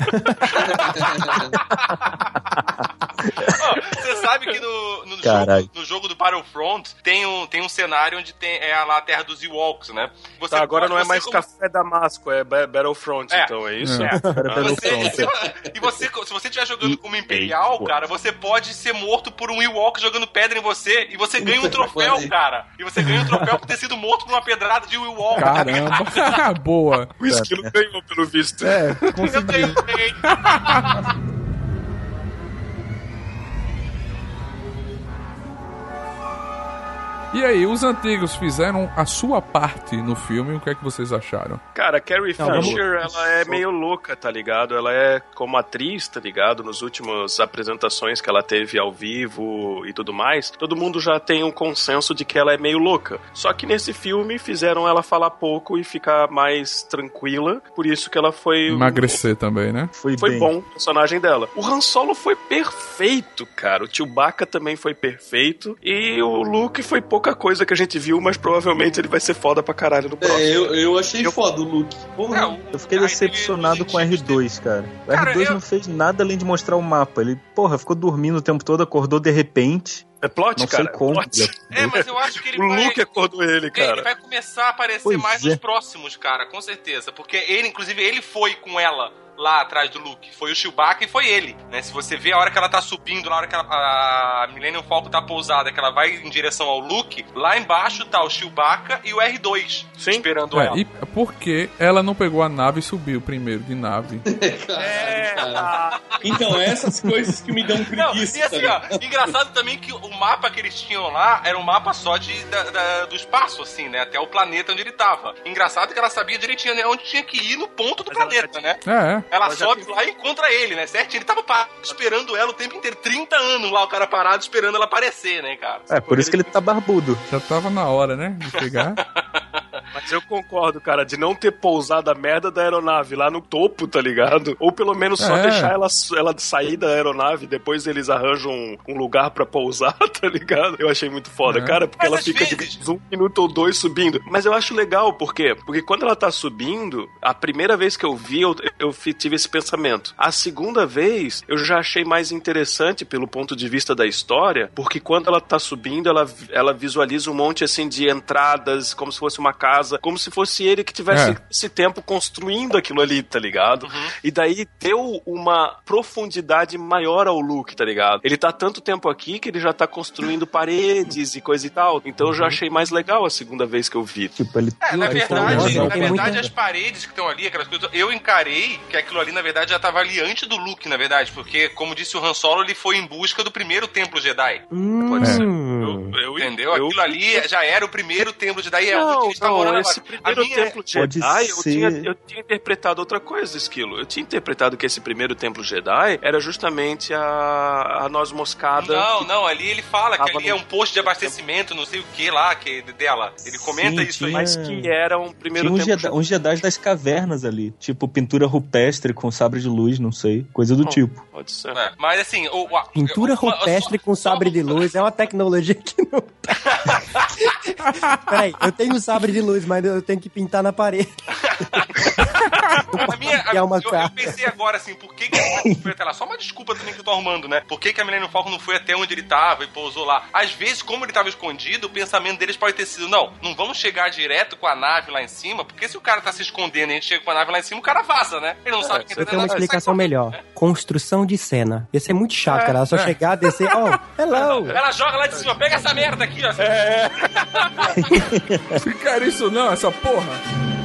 Você sabe que no, no, jogo, no jogo do Battlefront tem um, tem um cenário onde tem, é lá a terra dos Ewoks, né? Você Tá, agora não é mais como- Café Damasco, é Ba- Battlefront, É. então, é isso? É. Era Você, Battlefront. e você, se você estiver jogando como Imperial, cara, você pode ser morto por um Ewok jogando pedra em você e você ganha um troféu, cara. E você ganha um troféu por ter sido morto por uma pedrada de Ewok. Caramba. Boa. O esquilo ganhou, pelo visto. É, Eu consegui. ganhei. E aí, os antigos fizeram a sua parte no filme, o que é que vocês acharam? Cara, a Carrie Não, vamos- Fisher, ela é meio louca, tá ligado? Ela é como atriz, tá ligado? Nos últimos apresentações que ela teve ao vivo e tudo mais, todo mundo já tem um consenso de que ela é meio louca. Só que nesse filme fizeram ela falar pouco e ficar mais tranquila, por isso que ela foi Emagrecer também, né? Foi, Foi bem. bom o personagem dela. O Han Solo foi perfeito, cara. O Chewbacca também foi perfeito. E o Luke foi pouca coisa que a gente viu, mas provavelmente ele vai ser foda pra caralho no próximo. É, eu, eu achei Eu- foda o Luke. Porra. É, Eu fiquei decepcionado com o os R2, cara. O Cara, R2 eu- não fez nada além de mostrar o mapa. Ele, porra, ficou dormindo o tempo todo, acordou de repente. É plot, Não cara. sei como. Plot. É, mas eu acho que ele O vai... Luke acordou ele, Ele cara. vai começar a aparecer Pois mais é. nos próximos, cara, com certeza. Porque ele, inclusive, ele foi com ela lá atrás do Luke. Foi o Chewbacca e foi ele, né? Se você vê a hora que ela tá subindo, na hora que ela, a Millennium Falcon tá pousada, que ela vai em direção ao Luke, lá embaixo tá o Chewbacca e o R2 Sim. esperando É, ela. e por que ela não pegou a nave e subiu primeiro de nave? É, Então, essas coisas que me dão Não, preguiça. e assim, ó, engraçado também que o mapa que eles tinham lá era um mapa só de, da- da- do espaço, assim, né? Até o planeta onde ele tava. Engraçado que ela sabia direitinho né, onde tinha que ir no ponto do Mas ela planeta, né? É, é. Ela Ela já sobe lá e encontra ele, né? Certo? Ele tava parado esperando ela o tempo inteiro. 30 anos lá, o cara parado esperando ela aparecer, né, cara? É, por isso que ele tá barbudo. Já tava na hora, né? De pegar. Mas eu concordo, cara, de não ter pousado a merda da aeronave lá no topo, tá ligado? Ou pelo menos só É. deixar ela, ela sair da aeronave, depois eles arranjam um, um lugar pra pousar, tá ligado? Eu achei muito foda, É. cara, porque Mas ela fica vezes- de um minuto ou dois subindo. Mas eu acho legal, por quê? Porque quando ela tá subindo, a primeira vez que eu vi, eu, eu tive esse pensamento. A segunda vez, eu já achei mais interessante pelo ponto de vista da história, porque quando ela tá subindo, ela, ela visualiza um monte assim de entradas, como se fosse uma casa, como se fosse ele que tivesse É. esse tempo construindo aquilo ali, tá ligado? E daí deu uma profundidade maior ao Luke, tá ligado? Ele tá tanto tempo aqui que ele já tá construindo paredes e coisa e tal. Então eu já achei mais legal a segunda vez que eu vi. Tipo, ele. É, na verdade, na tem verdade as paredes que estão ali, aquelas coisas, eu encarei que aquilo ali, na verdade, já tava ali antes do Luke, na verdade, porque, como disse o Han Solo, ele foi em busca do primeiro templo Jedi. Pode ser. Hum. Eu, eu, Entendeu? eu- Aquilo ali já era o primeiro templo Jedi, é onde Não, eles estão morando não, esse agora. Primeiro minha- templo Pode Jedi, eu ser. tinha, eu tinha interpretado outra coisa, Esquilo. Eu tinha interpretado que esse primeiro templo Jedi era justamente a, a noz moscada. Não, que- não, ali ele fala que ali é um posto de abastecimento, não sei o que lá, que dela. Ele comenta Sim, isso aí. tinha- Mas que era um primeiro Tinha uns, templo Jedi, uns Jedi das cavernas ali. Tipo, pintura rupestre com sabre de luz, não sei. Coisa do Oh. tipo. Pode ser. É, mas assim, o, o- Pintura uma- rupestre com sabre de luz é uma tecnologia que não. Peraí, eu tenho um sabre de luz, mas eu tenho que pintar na parede. A minha, Que é uma eu, eu pensei agora assim, por que, que a foi até lá? Só uma desculpa também que eu tô arrumando, né? Por que, que a Millennium Falcon não foi até onde ele tava e pousou lá? Às vezes, como ele tava escondido, o pensamento deles pode ter sido: não, não vamos chegar direto com a nave lá em cima, porque se o cara tá se escondendo e a gente chega com a nave lá em cima, o cara vaza, né? Ele não sabe quem Eu tá tenho uma explicação melhor. Construção de cena. Ia ser muito chato, cara. Ela só é. chegar, descer. Oh, hello! Ela joga lá de cima, pega essa merda aqui, ó. Cara, isso não, essa porra.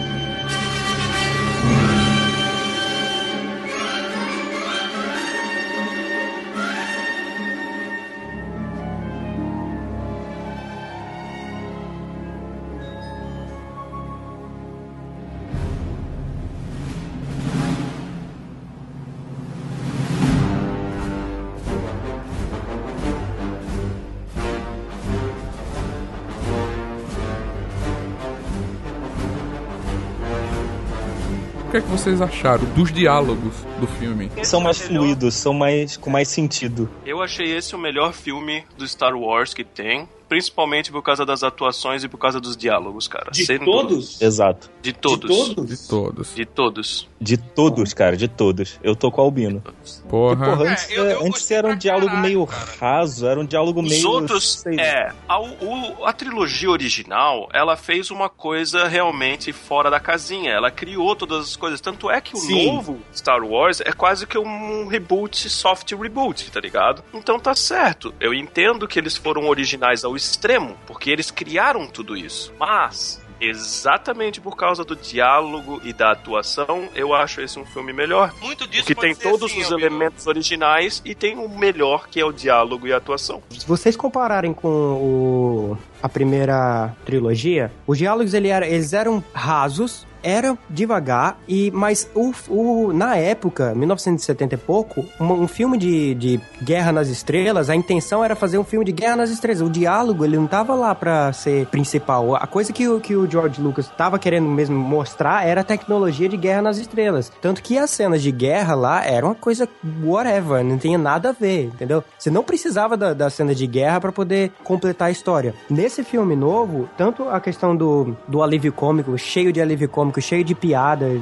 Que é que vocês acharam dos diálogos do filme? São mais fluidos, são mais com mais sentido. Eu achei esse o melhor filme do Star Wars que tem. Principalmente por causa das atuações e por causa dos diálogos, cara. De Sem todos? Exato. dúvida. De todos. De todos? De todos. De todos. De todos, cara, de todos. Eu tô com o Albino. Porque, Porra. porra, É, antes, eu- eu antes era um diálogo caralho, meio cara. raso, era um diálogo Os meio. outros, sei lá. é, a, o- a trilogia original, ela fez uma coisa realmente fora da casinha. Ela criou todas as coisas. Tanto é que o Sim. novo Star Wars é quase que um reboot, soft reboot, tá ligado? Então tá certo. Eu entendo que eles foram originais ao extremo, porque eles criaram tudo isso. Mas. Exatamente por causa do diálogo e da atuação, eu acho esse um filme melhor. Muito disso Porque pode tem todos assim, os elementos originais e tem o melhor, que é o diálogo e a atuação. Se vocês compararem com o, a primeira trilogia, os diálogos ele era, eles eram rasos, era devagar, e mas o, o, na época, 1970 e pouco, um, um filme de, de Guerra nas Estrelas, a intenção era fazer um filme de Guerra nas Estrelas. O diálogo, ele não tava lá pra ser principal. A coisa que, o- que o George Lucas tava querendo mesmo mostrar era a tecnologia de Guerra nas Estrelas. Tanto que as cenas de guerra lá eram uma coisa whatever, não tinha nada a ver, entendeu? Você não precisava da, da cena de guerra pra poder completar a história. Nesse filme novo, tanto a questão do, do alívio cômico, cheio de alívio cômico, cheio de piadas,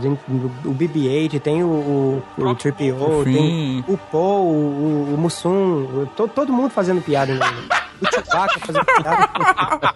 o BB-8, tem o, o, o Triple O, tem o Paul, o, o Mussum, o- to- todo mundo fazendo piada. O Chewbacca fazendo piada.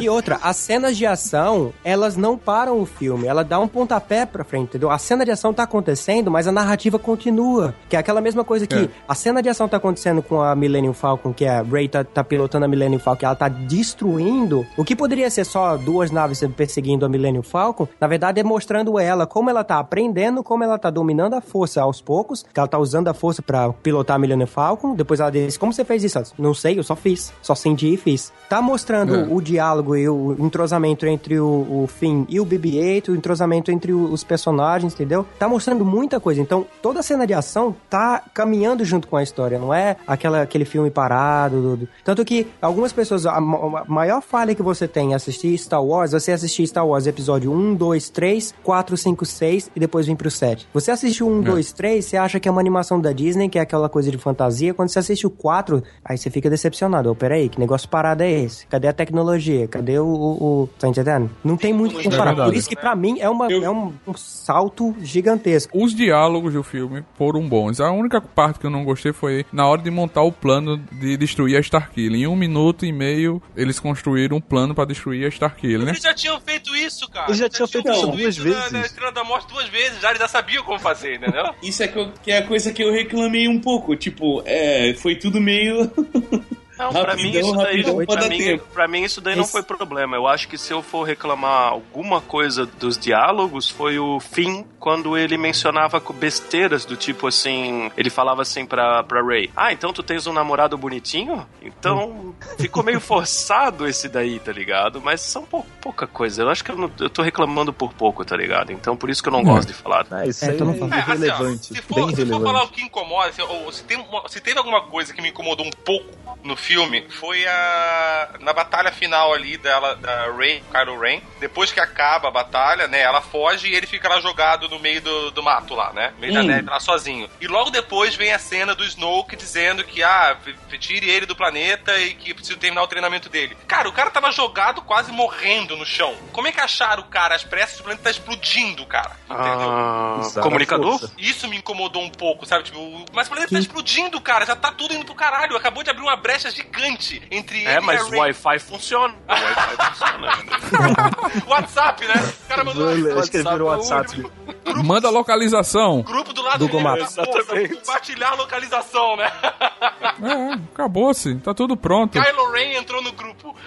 E outra, as cenas de ação, elas não param o filme, ela dá um pontapé pra frente, entendeu? A cena de ação tá acontecendo, mas a narrativa continua. Que é aquela mesma coisa que É. a cena de ação tá acontecendo com a Millennium Falcon, que a Rey tá, tá pilotando a Millennium Falcon, ela tá destruindo. O que poderia ser só duas naves perseguindo a Millennium Falcon, na verdade é mostrando ela como ela tá aprendendo, como ela tá dominando a força aos poucos, que ela tá usando a força pra pilotar a Millennium Falcon. Depois ela diz: Como você fez isso? Ela diz, Não sei, eu só fiz. Só senti e fiz. Tá mostrando É. o diálogo e o entrosamento entre o, o Finn e o BB-8, o entrosamento entre o- os personagens, entendeu? Tá mostrando muita coisa. Então, toda a cena de ação tá caminhando junto com a história, não é aquela, aquele filme parado. do- do- Tanto que algumas pessoas, a, a maior falha que você tem em assistir Star Wars, você assistir Star Wars episódio 1, 2, 3, 4, 5, 6 e depois vir pro 7. Você assiste o 1, 2, 3, você acha que é uma animação da Disney, que é aquela coisa de fantasia. Quando você assiste o 4, aí você fica decepcionado. Ô, peraí, que negócio parado é esse? Cadê a tecnologia? Cadê o... o, o- tá entendendo? Não tem muito o que É comparar. Por verdade. isso que pra mim é, uma, Eu- é um, um salto gigantesco. Os diálogos do filme foram bons. A única parte que eu não gostei foi na hora de montar o plano de destruir a Starkiller. Em um minuto e meio, eles construíram um plano pra destruir a Starkiller, né? Eles já tinham feito isso, cara. Eles já tinham feito isso feito duas na- vezes. Na, Estrela da Morte duas vezes, já eles já sabiam como fazer, entendeu? Isso é, que, eu- que é a coisa que eu reclamei um pouco. Tipo, é, foi tudo meio. Não, pra mim Rapidão, isso daí, rapidão, pra mim, pra mim isso daí não Esse- foi problema. Eu acho que se eu for reclamar alguma coisa dos diálogos, foi o fim quando ele mencionava besteiras do tipo assim, ele falava assim pra, pra Ray, ah, então tu tens um namorado bonitinho? Então ficou meio forçado esse daí, tá ligado? Mas são pou- pouca coisa. Eu acho que eu, não- eu tô reclamando por pouco, tá ligado? Então por isso que eu não É. gosto de falar. Ah, isso É, aí então não é. É, assim, ó, se, bem for, se for irrelevante. falar o que incomoda, assim, ou se, tem uma- se teve alguma coisa que me incomodou um pouco no filme, foi a. Na batalha final ali dela, da Ray, Kylo Ren. Depois que acaba a batalha, né? Ela foge e ele fica lá jogado no meio do, do mato lá, né? No meio da Hum. neve, lá sozinho. E logo depois vem a cena do Snoke dizendo que, ah, tire ele do planeta e que preciso terminar o treinamento dele. Cara, o cara tava jogado quase morrendo no chão. Como é que acharam o cara? As pressas do planeta tá explodindo, cara. Entendeu? Ah, Usar a comunicador? Isso me incomodou um pouco, sabe? Tipo, mas o planeta tá explodindo, cara. Já tá tudo indo pro caralho. Acabou de abrir uma brecha gigante entre É, ele mas e a o. Wi-Fi funciona. O Wi-Fi funciona. WhatsApp, né? O cara mandou um o WhatsApp. Manda a localização. grupo do lado. Maps. Pô, Compartilhar localização, né? É, acabou-se. Tá tudo pronto. Kylo Ren entrou no grupo.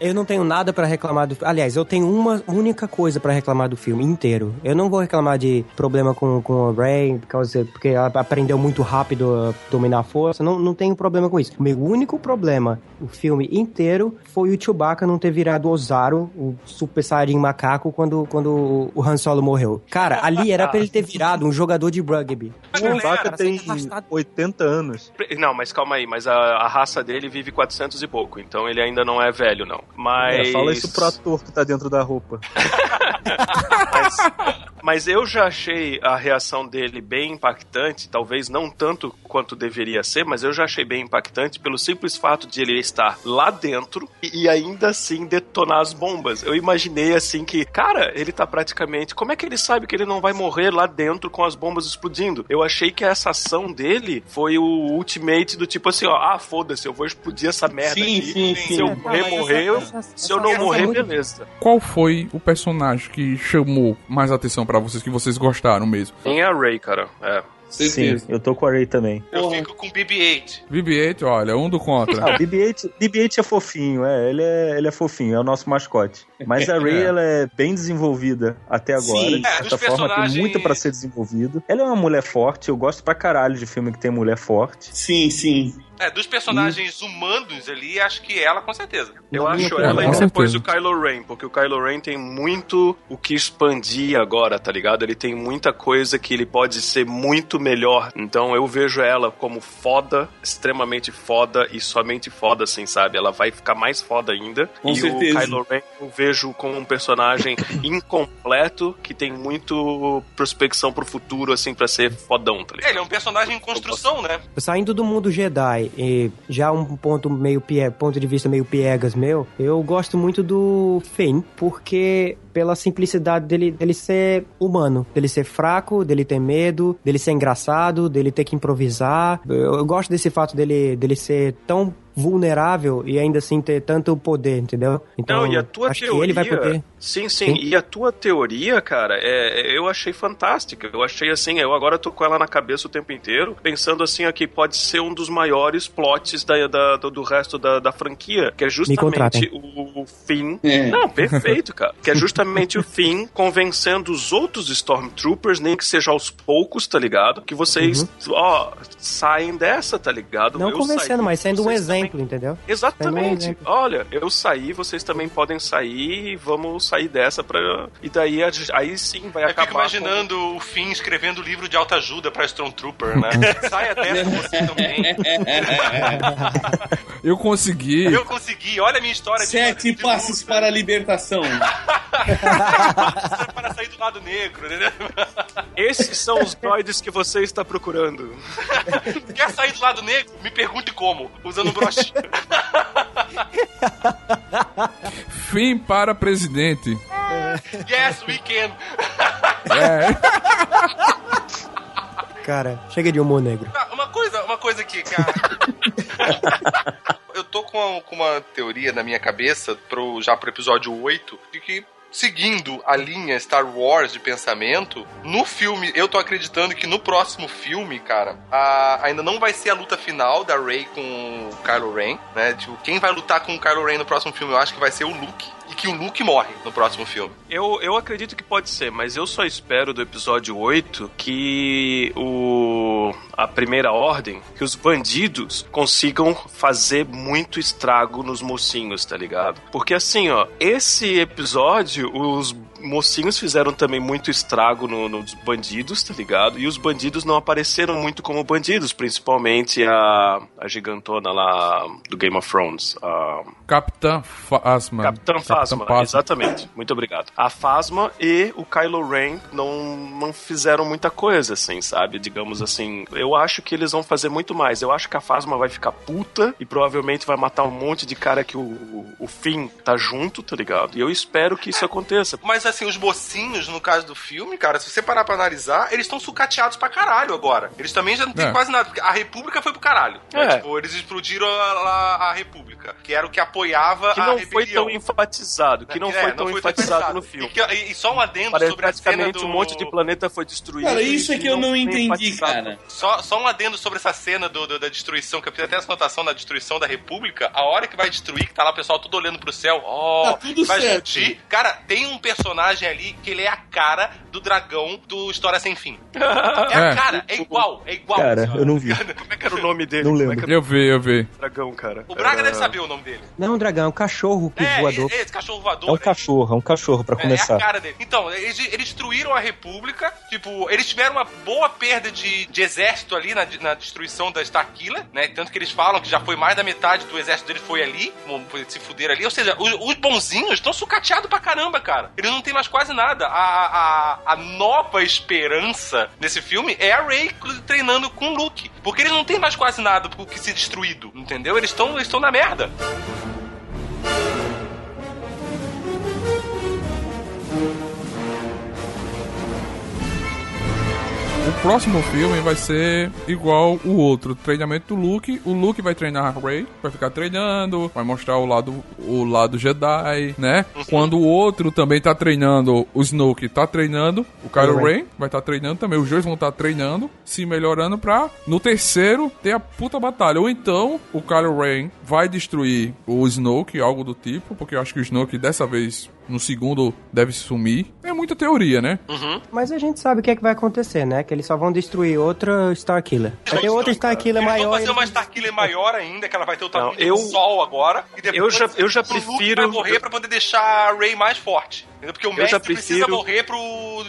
Eu não tenho nada pra reclamar do Aliás, eu tenho uma única coisa pra reclamar do filme inteiro. Eu não vou reclamar de problema com, com a Rey, por causa- porque ela aprendeu muito rápido a dominar a força. Não, não tenho problema com isso. O meu único problema, o filme inteiro, foi o Chewbacca não ter virado Ozaru, o Super Saiyajin macaco, quando, quando o Han Solo morreu. Cara, ali era pra ele ter virado um jogador de rugby. O Chewbacca tem você tá arrastado. 80 anos. Não, mas calma aí, mas a, a raça dele vive 400 e pouco, então ele ainda não é velho, não. Mas. É, fala isso pro ator que tá dentro da roupa. Mas, mas eu já achei a reação dele bem impactante, talvez não tanto quanto deveria ser, mas eu já achei bem impactante pelo simples fato de ele estar lá dentro e, e ainda assim detonar as bombas. Eu imaginei assim que, cara, ele tá praticamente. Como é que ele sabe que ele não vai morrer lá dentro com as bombas explodindo? Eu achei que essa ação dele foi o ultimate do tipo assim, ó, ah, foda-se, eu vou explodir essa merda Sim, aqui. sim, Se sim. eu Não, morrer, morrer. eu- Se eu não morrer, beleza. Qual foi o personagem que chamou mais atenção pra vocês, que vocês gostaram mesmo? Tem a Ray, cara. É. Certeza. Sim, eu tô com a Ray também. Eu Porra. fico com BB-8. BB-8, olha, um do contra. Ah, o BB-8, BB-8 é fofinho, é, ele é, ele é fofinho, é o nosso mascote. Mas a Ray, É. ela é bem desenvolvida até agora, Sim. de É, certa dos forma, tem personagens- muito pra ser desenvolvido. Ela é uma mulher forte, eu gosto pra caralho de filme que tem mulher forte. Sim, sim. É, dos personagens humanos ali, acho que ela com certeza. Eu minha acho ela e depois o Kylo Ren, porque o Kylo Ren tem muito o que expandir agora, tá ligado? Ele tem muita coisa que ele pode ser muito melhor. Então eu vejo ela como foda, extremamente foda e somente foda, assim, sabe? Ela vai ficar mais foda ainda. Com e certeza. o Kylo Ren eu vejo como um personagem incompleto que tem muito prospecção pro futuro, assim, pra ser fodão, tá É, ligado? ele é um personagem em construção, né? Saindo do mundo Jedi e já um ponto meio pie, ponto de vista meio piegas meu, eu gosto muito do Finn, porque pela simplicidade dele, dele ser humano, dele ser fraco, dele ter medo, dele ser engraçado, dele ter que improvisar. Eu, eu gosto desse fato dele, dele ser tão vulnerável e ainda assim ter tanto poder, entendeu? Então, Não, e a tua acho teoria. que ele vai poder. Sim, sim, Sim. E a tua teoria, cara, é, eu achei fantástica. Eu achei assim, eu agora tô com ela na cabeça o tempo inteiro, pensando assim, aqui pode ser um dos maiores plots da, da- do, do resto da, da franquia, que é justamente o, o fim. É. Não, perfeito, cara. Que é justamente justamente o Finn convencendo os outros Stormtroopers, nem que seja aos poucos, tá ligado? Que vocês, ó, saem dessa, tá ligado? Não Eu convencendo, saí, mas sendo um exemplo, também- entendeu? Exatamente. exemplo. Olha, eu saí, vocês também podem sair, vamos sair dessa pra. E daí a- aí sim vai Eu acabar. fico imaginando o Finn escrevendo livro de autoajuda pra Stormtrooper, né? Saia dessa você também. Eu consegui. Eu consegui, olha a minha história de Sete de passos para a libertação. para sair do lado negro, entendeu? Com... Esses são os droids que você está procurando. Quer sair do lado negro? Me pergunte como, usando um broche. Fim para presidente. yes, we can. É. Cara, chega de humor negro. Ah, Uma coisa, uma coisa aqui, cara. Eu tô com, com uma teoria na minha cabeça pro, já pro episódio 8 de que. Seguindo a linha Star Wars de pensamento, no filme, eu tô acreditando que no próximo filme, cara, a- ainda não vai ser a luta final da Rey com o Kylo Ren, né? Tipo, quem vai lutar com o Kylo Ren no próximo filme, eu acho que vai ser o Luke. Que o Luke morre no próximo filme. Eu, eu acredito que pode ser, mas eu só espero do episódio 8 que o a primeira ordem, que os bandidos consigam fazer muito estrago nos mocinhos, tá ligado? Porque assim, ó, esse episódio, os mocinhos fizeram também muito estrago no- nos bandidos, tá ligado? E os bandidos não apareceram muito como bandidos, principalmente a, a gigantona lá do Game of Thrones, a Capitã Phasma. Capitã Phasma, exatamente. Muito obrigado. A Phasma e o Kylo Ren não, não fizeram muita coisa, assim, sabe? Digamos assim. Eu acho que eles vão fazer muito mais. Eu acho que a Phasma vai ficar puta e provavelmente vai matar um monte de cara que o, o, o Finn tá junto, tá ligado? E eu espero que isso aconteça. Mas assim, os mocinhos, no caso do filme, cara, se você parar pra analisar, eles estão sucateados pra caralho agora. Eles também já não tem É. quase nada. porque A República foi pro caralho. né? É. Tipo, eles explodiram a, a- a República, que era o que apoiava Que a não foi rebelião. tão enfatizado, que não É, foi tão enfatizado no E, filme. que- e- e só um adendo Parece sobre a cena praticamente do... um monte de planeta foi destruído. Cara, e isso é que eu não foi entendi, cara. Só, só um adendo sobre essa cena do, do- da destruição, que eu fiz até essa anotação da destruição da República. A hora que vai destruir, que tá lá o pessoal tudo olhando pro céu, ó, Tá tudo vai certo. explodir. Cara, tem um personagem ali que ele é a cara do dragão do História Sem Fim. É a É. cara, é igual, é igual. Cara, eu não vi. Como é que era o nome dele? Não é lembro. era Eu vi, eu vi. o dragão, cara? O Braga Era- deve saber o nome dele. Não, dragão, é um cachorro que É, voador. esse cachorro voador. É um né? cachorro, é um cachorro pra É, é começar. a cara dele. Então, eles, eles destruíram a República. Tipo, eles tiveram uma boa perda de, de exército ali na, na destruição da Starkiller, né? Tanto que eles falam que já foi mais da metade do exército dele foi ali, se fuderam ali. Ou seja, os, os bonzinhos estão sucateados pra caramba, cara. Eles não têm mais quase nada. A, a, a nova esperança nesse filme é a Rey treinando com o Luke. Porque eles não têm mais quase nada pro que ser destruído, entendeu? Eles estão eles na merda. Próximo filme vai ser igual o outro. Treinamento do Luke. O Luke vai treinar a Rey, vai ficar treinando, vai mostrar o lado, o lado Jedi, né? Quando o outro também tá treinando, o Snoke tá treinando, o Kylo Ren. Vai estar treinando também. Os dois vão estar treinando, se melhorando pra no terceiro ter a puta batalha. Ou então o Kylo Ren vai destruir o Snoke, algo do tipo, porque eu acho que o Snoke dessa vez no segundo deve sumir. É muita teoria, né? Mas a gente sabe o que, é que vai acontecer, né? Que eles só vão destruir outra Starkiller. Vai ter outra Starkiller Eles maior. vão fazer e uma eles- Starkiller maior ainda, que ela vai ter o tamanho eu- do Sol agora. E depois eu já- eu já prefiro- vai morrer pra poder deixar a Rey mais forte. Porque o Eu mestre já precisa prefiro- morrer pro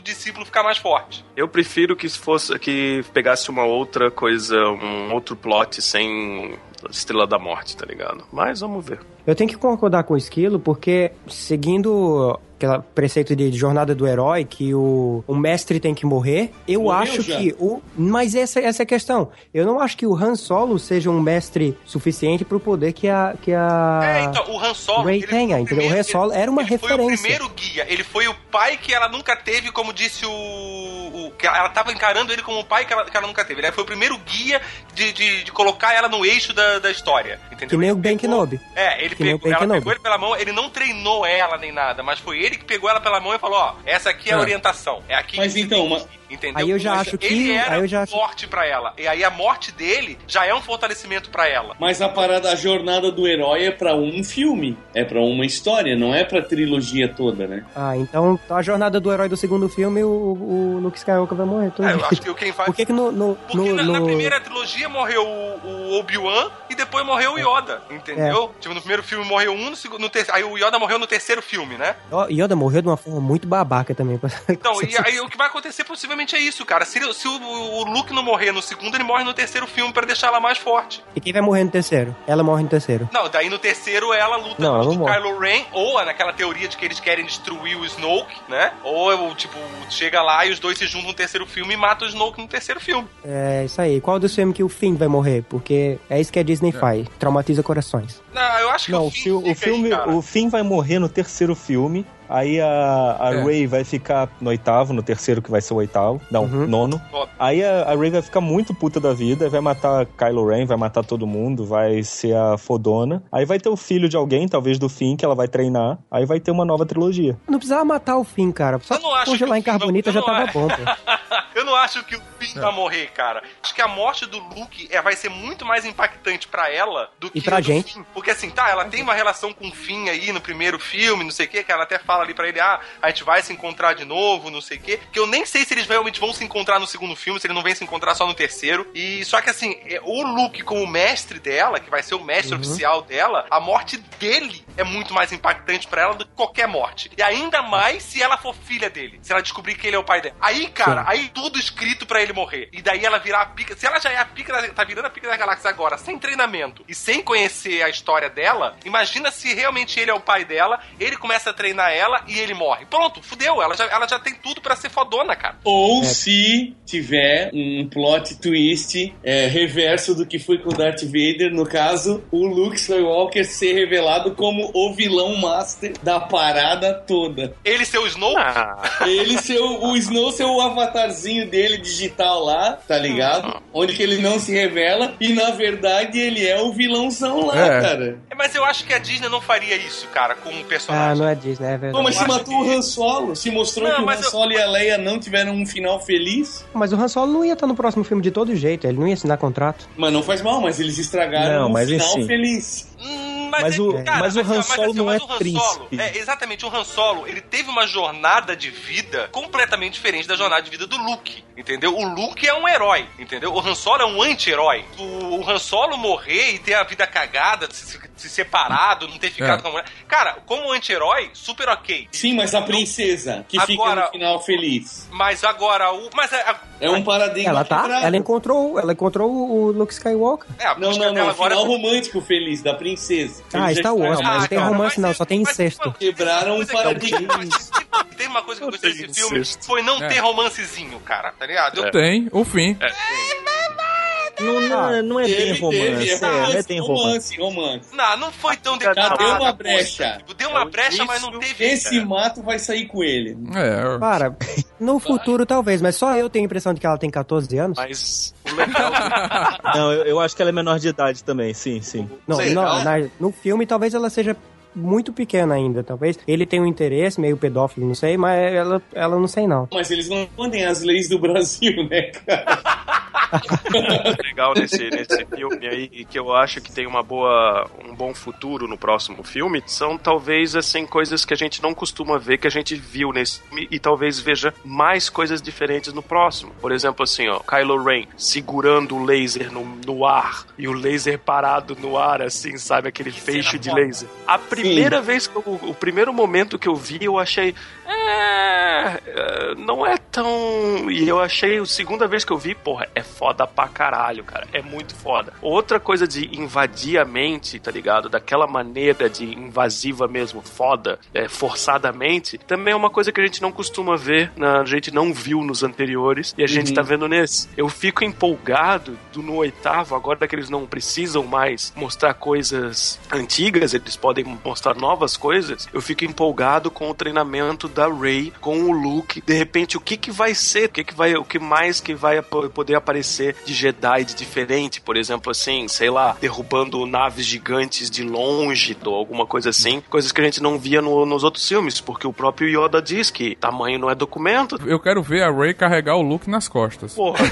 discípulo ficar mais forte. Eu prefiro que fosse que pegasse uma outra coisa, um outro plot sem Estrela da Morte, tá ligado? Mas vamos ver. Eu tenho que concordar com o Esquilo, porque seguindo aquele preceito de jornada do herói, que o, o mestre tem que morrer, eu Morreu acho já. que o. Mas essa, essa é a questão. Eu não acho que o Han Solo seja um mestre suficiente pro poder que a. Que a... É, então, o Han Solo... Ele tenha, entendeu? O Han Solo era uma ele foi o referência. primeiro guia. Ele foi o pai que ela nunca teve, como disse o... o- que ela tava encarando ele como o pai que ela, que ela nunca teve. Ele foi o primeiro guia de, de, de colocar ela no eixo da, da história, entendeu? Que nem o Ben Kenobi. É, ele Que pegou, ela pegou ele pela mão, ele não treinou ela nem nada, mas foi ele que pegou ela pela mão e falou, ó, essa aqui é a É. orientação. É aqui Mas que você então, uma- entendeu? Aí eu já Mas acho que- Ele era aí eu já acho- forte pra ela. E aí a morte dele já é um fortalecimento pra ela. Mas a parada, a jornada do herói é pra um filme, é pra uma história, não é pra trilogia toda, né? Ah, então a jornada do herói do segundo filme, o, o Luke Skywalker vai morrer. Todo É, eu acho que quem vai. Por que que no... no, Porque no- na, na no- primeira trilogia morreu o, o Obi-Wan e depois morreu o Yoda, entendeu? Tipo, no primeiro filme morreu um, no segundo, no ter... aí o Yoda morreu no terceiro filme, né? Yoda morreu de uma forma muito babaca também. Então, e aí o que vai acontecer possivelmente é isso, cara. Se, se o, o Luke não morrer no segundo, ele morre no terceiro filme pra deixar ela mais forte. E quem vai morrer no terceiro? Ela morre no terceiro. Não, daí no terceiro ela luta Não, contra o morre. Kylo Ren, ou naquela teoria de que eles querem destruir o Snoke, né? Ou, tipo, chega lá e os dois se juntam no terceiro filme e matam o Snoke no terceiro filme. É isso aí. Qual dos filmes que o Finn vai morrer? Porque é isso que a Disney faz. Traumatiza corações. Não, eu acho que Não, o o, Finn fi- o filme, aí, o Finn vai morrer no terceiro filme. Aí a, a É. Ray vai ficar no oitavo, no terceiro que vai ser o oitavo. Não, Uhum. nono. Aí a, a Ray vai ficar muito puta da vida, vai matar Kylo Ren, vai matar todo mundo, vai ser a fodona. Aí vai ter o filho de alguém, talvez do Finn, que ela vai treinar. Aí vai ter uma nova trilogia. Não precisava matar o Finn, cara. Só Eu não acho congelar que em o Finn carbonita não- já tava acho. bom, pô. Eu não acho que o Finn vai morrer, cara. Acho que a morte do Luke é, vai ser muito mais impactante pra ela do que E pra a do gente. Finn. Porque assim, tá, ela tem uma relação com o Finn aí no primeiro filme, não sei o que, que ela até fala ali pra ele, ah, a gente vai se encontrar de novo, não sei o que. Que eu nem sei se eles realmente vão se encontrar no segundo filme, se ele não vem se encontrar só no terceiro. E só que assim, é, o Luke como mestre dela, que vai ser o mestre oficial dela, a morte dele é muito mais impactante pra ela do que qualquer morte. E ainda mais se ela for filha dele, se ela descobrir que ele é o pai dela. Aí, cara, Sim. aí tudo escrito pra ele morrer. E daí ela virar a pica. Se ela já é a pica da, tá virando a pica da galáxia agora, sem treinamento e sem conhecer a história dela, imagina se realmente ele é o pai dela, ele começa a treinar ela e ele morre. Pronto, fudeu. Ela já, ela já tem tudo pra ser fodona, cara. Ou É. se tiver um plot twist é, reverso do que foi com o Darth Vader, no caso, o Luke Skywalker ser revelado como o vilão master da parada toda. Ele ser o Snow. Ah, Ele ser o, o Snow ser o avatarzinho dele digital lá, tá ligado? Onde que ele não se revela e na verdade ele é o vilãozão lá, É. cara. Mas eu acho que a Disney não faria isso, cara, com um Ah, personagem. não é Disney, é verdade. Pô, mas se matou que- o Han Solo, se mostrou Não, que o Han mas eu- Solo e a Leia não tiveram um final feliz, Mas o Han Solo não ia estar no próximo filme de todo jeito, ele não ia assinar contrato. mas não faz mal, mas eles estragaram Não, um mas final feliz. Hum, Mas é- o- mas o Han assim, Solo não mas é o Han príncipe. Solo- é, exatamente, o Han Solo, ele teve uma jornada de vida completamente diferente da jornada de vida do Luke, entendeu? O Luke é um herói, entendeu? O Han Solo é um anti-herói. O, o Han Solo morrer e ter a vida cagada, se, se- se separado, não ter ficado É. com a mulher. Cara, como anti-herói, super ok. Sim, mas a princesa, que fica Agora- no final feliz. Mas agora o. Mas é. É um paradigma Ela tá? Ela encontrou, ela encontrou o Luke Skywalker. é a Não, não, dela não. agora Final é- romântico feliz, da princesa. Ah, Eles Star Wars, mas não Ah, tem cara, romance não, é- só tem incesto. Quebraram um paradigma. gostei- Tem uma coisa que eu gostei desse filme, foi não É. ter romancezinho, cara, tá ligado? Eu- Tem, o fim. Não, não, é- não é bem Teve, romance, teve, é, não é bem romance. romance, romance. Não, não foi tão Já declarado. deu uma brecha. Tipo, deu uma É brecha, mas não teve. Esse mato vai sair com ele. É, Cara, no futuro talvez, mas só eu tenho a impressão de que ela tem 14 anos. mas o legal Não, eu, eu acho que ela é menor de idade também, sim, sim. Não. na- no filme talvez ela seja muito pequena ainda, talvez. Ele tenha um interesse, meio pedófilo, não sei, mas ela, ela não sei não. Mas eles não mandem as leis do Brasil, né, cara? legal nesse, nesse filme aí e que eu acho que tem uma boa, um bom futuro no próximo filme são talvez assim coisas que a gente não costuma ver que a gente viu nesse filme e talvez veja mais coisas diferentes no próximo. Por exemplo, assim, ó, Kylo Ren segurando o laser no, no ar e o laser parado no ar, assim, sabe aquele feixe de laser. A primeira vez eu, o primeiro momento que eu vi, eu achei é, é, não é tão. E eu achei, a segunda vez que eu vi, porra, é foda pra caralho, cara. É muito foda. Outra coisa de invadir a mente, tá ligado? Daquela maneira de invasiva mesmo, foda, é, forçadamente, também é uma coisa que a gente não costuma ver, na, a gente não viu nos anteriores e a gente Uhum. tá vendo nesse. Eu fico empolgado do, no oitavo, agora que eles não precisam mais mostrar coisas antigas, eles podem mostrar novas coisas. Eu fico empolgado com o treinamento da Rey com o Luke. De repente, o que que vai ser? O que que vai, o que mais que vai poder aparecer de Jedi de diferente, por exemplo, assim, sei lá, derrubando naves gigantes de longe ou alguma coisa assim, coisas que a gente não via no- nos outros filmes, porque o próprio Yoda diz que tamanho não é documento. Eu quero ver a Ray carregar o Luke nas costas. Porra,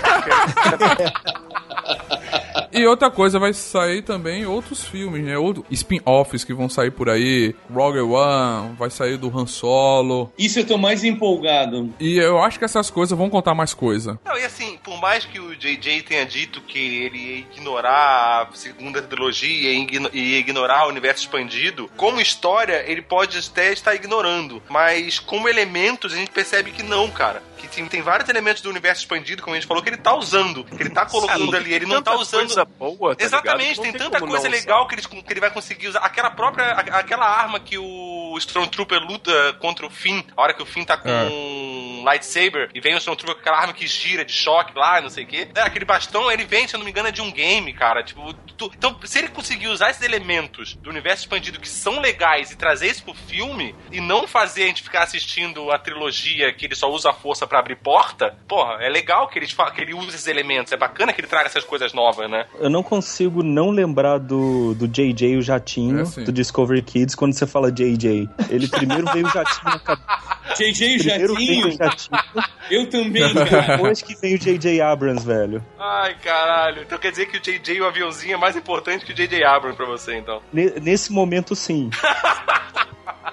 E outra coisa, vai sair também outros filmes, né? Outros spin-offs que vão sair por aí. Rogue One, vai sair do Han Solo. Isso eu tô mais empolgado. E eu acho que essas coisas vão contar mais coisa. Não, e assim, por mais que o JJ tenha dito que ele ia ignorar a segunda trilogia e igno- ignorar o universo expandido, como história, ele pode até estar ignorando. Mas como elementos, a gente percebe que não, cara. Que tem, tem vários elementos do universo expandido, como a gente falou, que ele tá usando. Que ele tá colocando ali. Ele não tá usando. Coisa boa, tá Exatamente, tem, tem tanta coisa legal que ele, que ele vai conseguir usar. Aquela própria. Aquela arma que o Stormtrooper luta contra o Finn, a hora que o Finn tá com É. um lightsaber e vem o Stormtrooper com aquela arma que gira de choque lá, não sei o quê. É, aquele bastão, ele vem, se eu não me engano, é de um game, cara. Tipo, tu- então, se ele conseguir usar esses elementos do universo expandido que são legais e trazer isso pro filme e não fazer a gente ficar assistindo a trilogia que ele só usa a força pra abrir porta, porra, é legal que ele, que ele use esses elementos. É bacana que ele traga essas coisas novas, né? Eu não consigo não lembrar do, do JJ o Jatinho, É, sim. do Discovery Kids, quando você fala JJ. Ele primeiro veio o Jatinho na cabeça. JJ Primeiro veio o Jatinho, Jatinho, eu também, cara. depois que veio o JJ Abrams, velho. Ai, caralho. Então quer dizer que o JJ, o aviãozinho, é mais importante que o JJ Abrams pra você, então. Ne- Nesse momento, sim.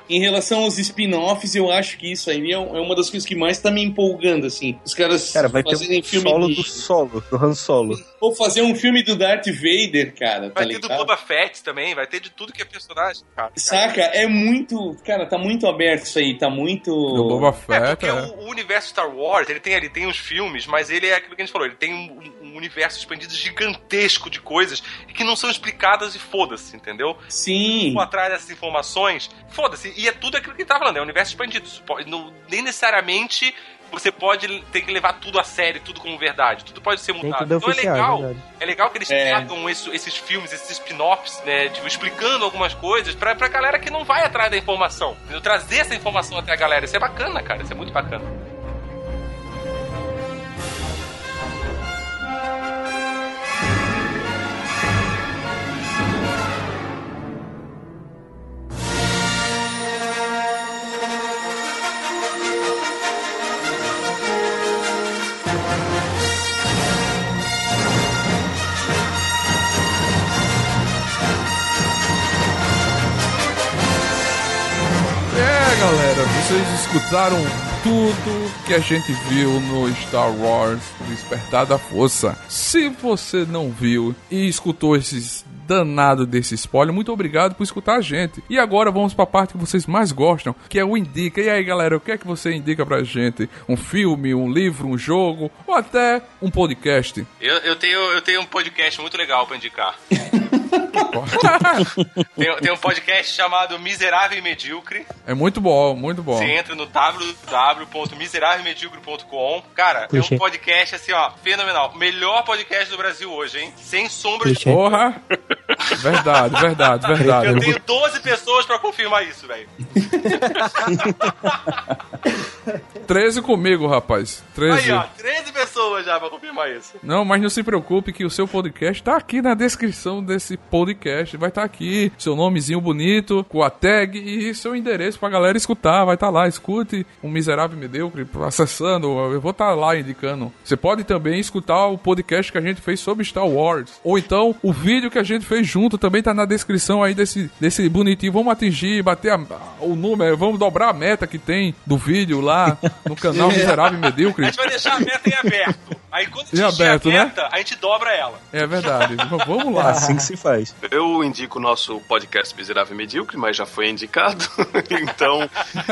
Em relação aos spin-offs, eu acho que isso aí é é uma das coisas que mais tá me empolgando, assim. Os caras Cara, vai ter fazerem um filme solo de... do solo, do Han Solo. Ou fazer um filme do Darth Vader, cara, tá Vai ter do ligado? Boba Fett também, vai ter de tudo que é personagem, cara. Saca? É muito... Cara, tá muito aberto isso aí, tá muito... Do Boba É, Fett, porque é. o, o universo Star Wars, ele tem ali, tem os filmes, mas ele é aquilo que a gente falou, ele tem um universo expandido gigantesco de coisas que não são explicadas e foda-se, entendeu? Sim. For atrás dessas informações, foda-se. E é tudo aquilo que ele tá falando, é um universo expandido. Não- nem necessariamente você pode ter que levar tudo a sério, tudo como verdade. Tudo pode ser mudado. é Então é oficial, legal. é verdade. É legal que eles É. tragam isso- esses filmes, esses spin-offs, né? Tipo, explicando algumas coisas pra, pra galera que não vai atrás da informação. entendeu? Trazer essa informação até a galera. Isso é bacana, cara. Isso é muito bacana. Galera, vocês escutaram tudo que a gente viu no Star Wars Despertar da Força. Se você não viu e escutou esses danado desse spoiler, muito obrigado por escutar a gente. E agora vamos para a parte que vocês mais gostam, que é o indica. E aí, galera, o que é que você indica pra gente? Um filme, um livro, um jogo ou até um podcast? Eu, eu, tenho, eu tenho um podcast muito legal pra indicar. tem, tem um podcast chamado Miserável e Medíocre. é muito bom, muito bom. Você entra no www.miserávelmedíocre.com. Cara, é Clichê. um podcast assim, ó, fenomenal. Melhor podcast do Brasil hoje, hein? Sem sombra de Clichê. Porra! Verdade, verdade, verdade. Eu tenho 12 pessoas pra confirmar isso, velho. 13 comigo, rapaz. 13. Aí, ó, 13 pessoas já pra confirmar isso. Não, mas não se preocupe que o seu podcast tá aqui na descrição desse podcast. Vai estar aqui, seu nomezinho bonito, com a tag e seu endereço pra galera escutar. Vai estar lá, escute o Miserável e Medíocre acessando. Eu vou estar lá indicando. Você pode também escutar o podcast que a gente fez sobre Star Wars. Ou então o vídeo que a gente fez junto também tá na descrição aí desse, desse bonitinho. Vamos atingir, bater a- o número, vamos dobrar a meta que tem do vídeo lá no canal Miserável e A Medíocre. gente vai deixar a meta em aberto. Aí quando Em atingir aberto, a né? meta, a gente dobra ela. É verdade. Vamos lá. Assim que se faz. Eu indico o nosso podcast Miserável e Medíocre, mas já foi indicado. então,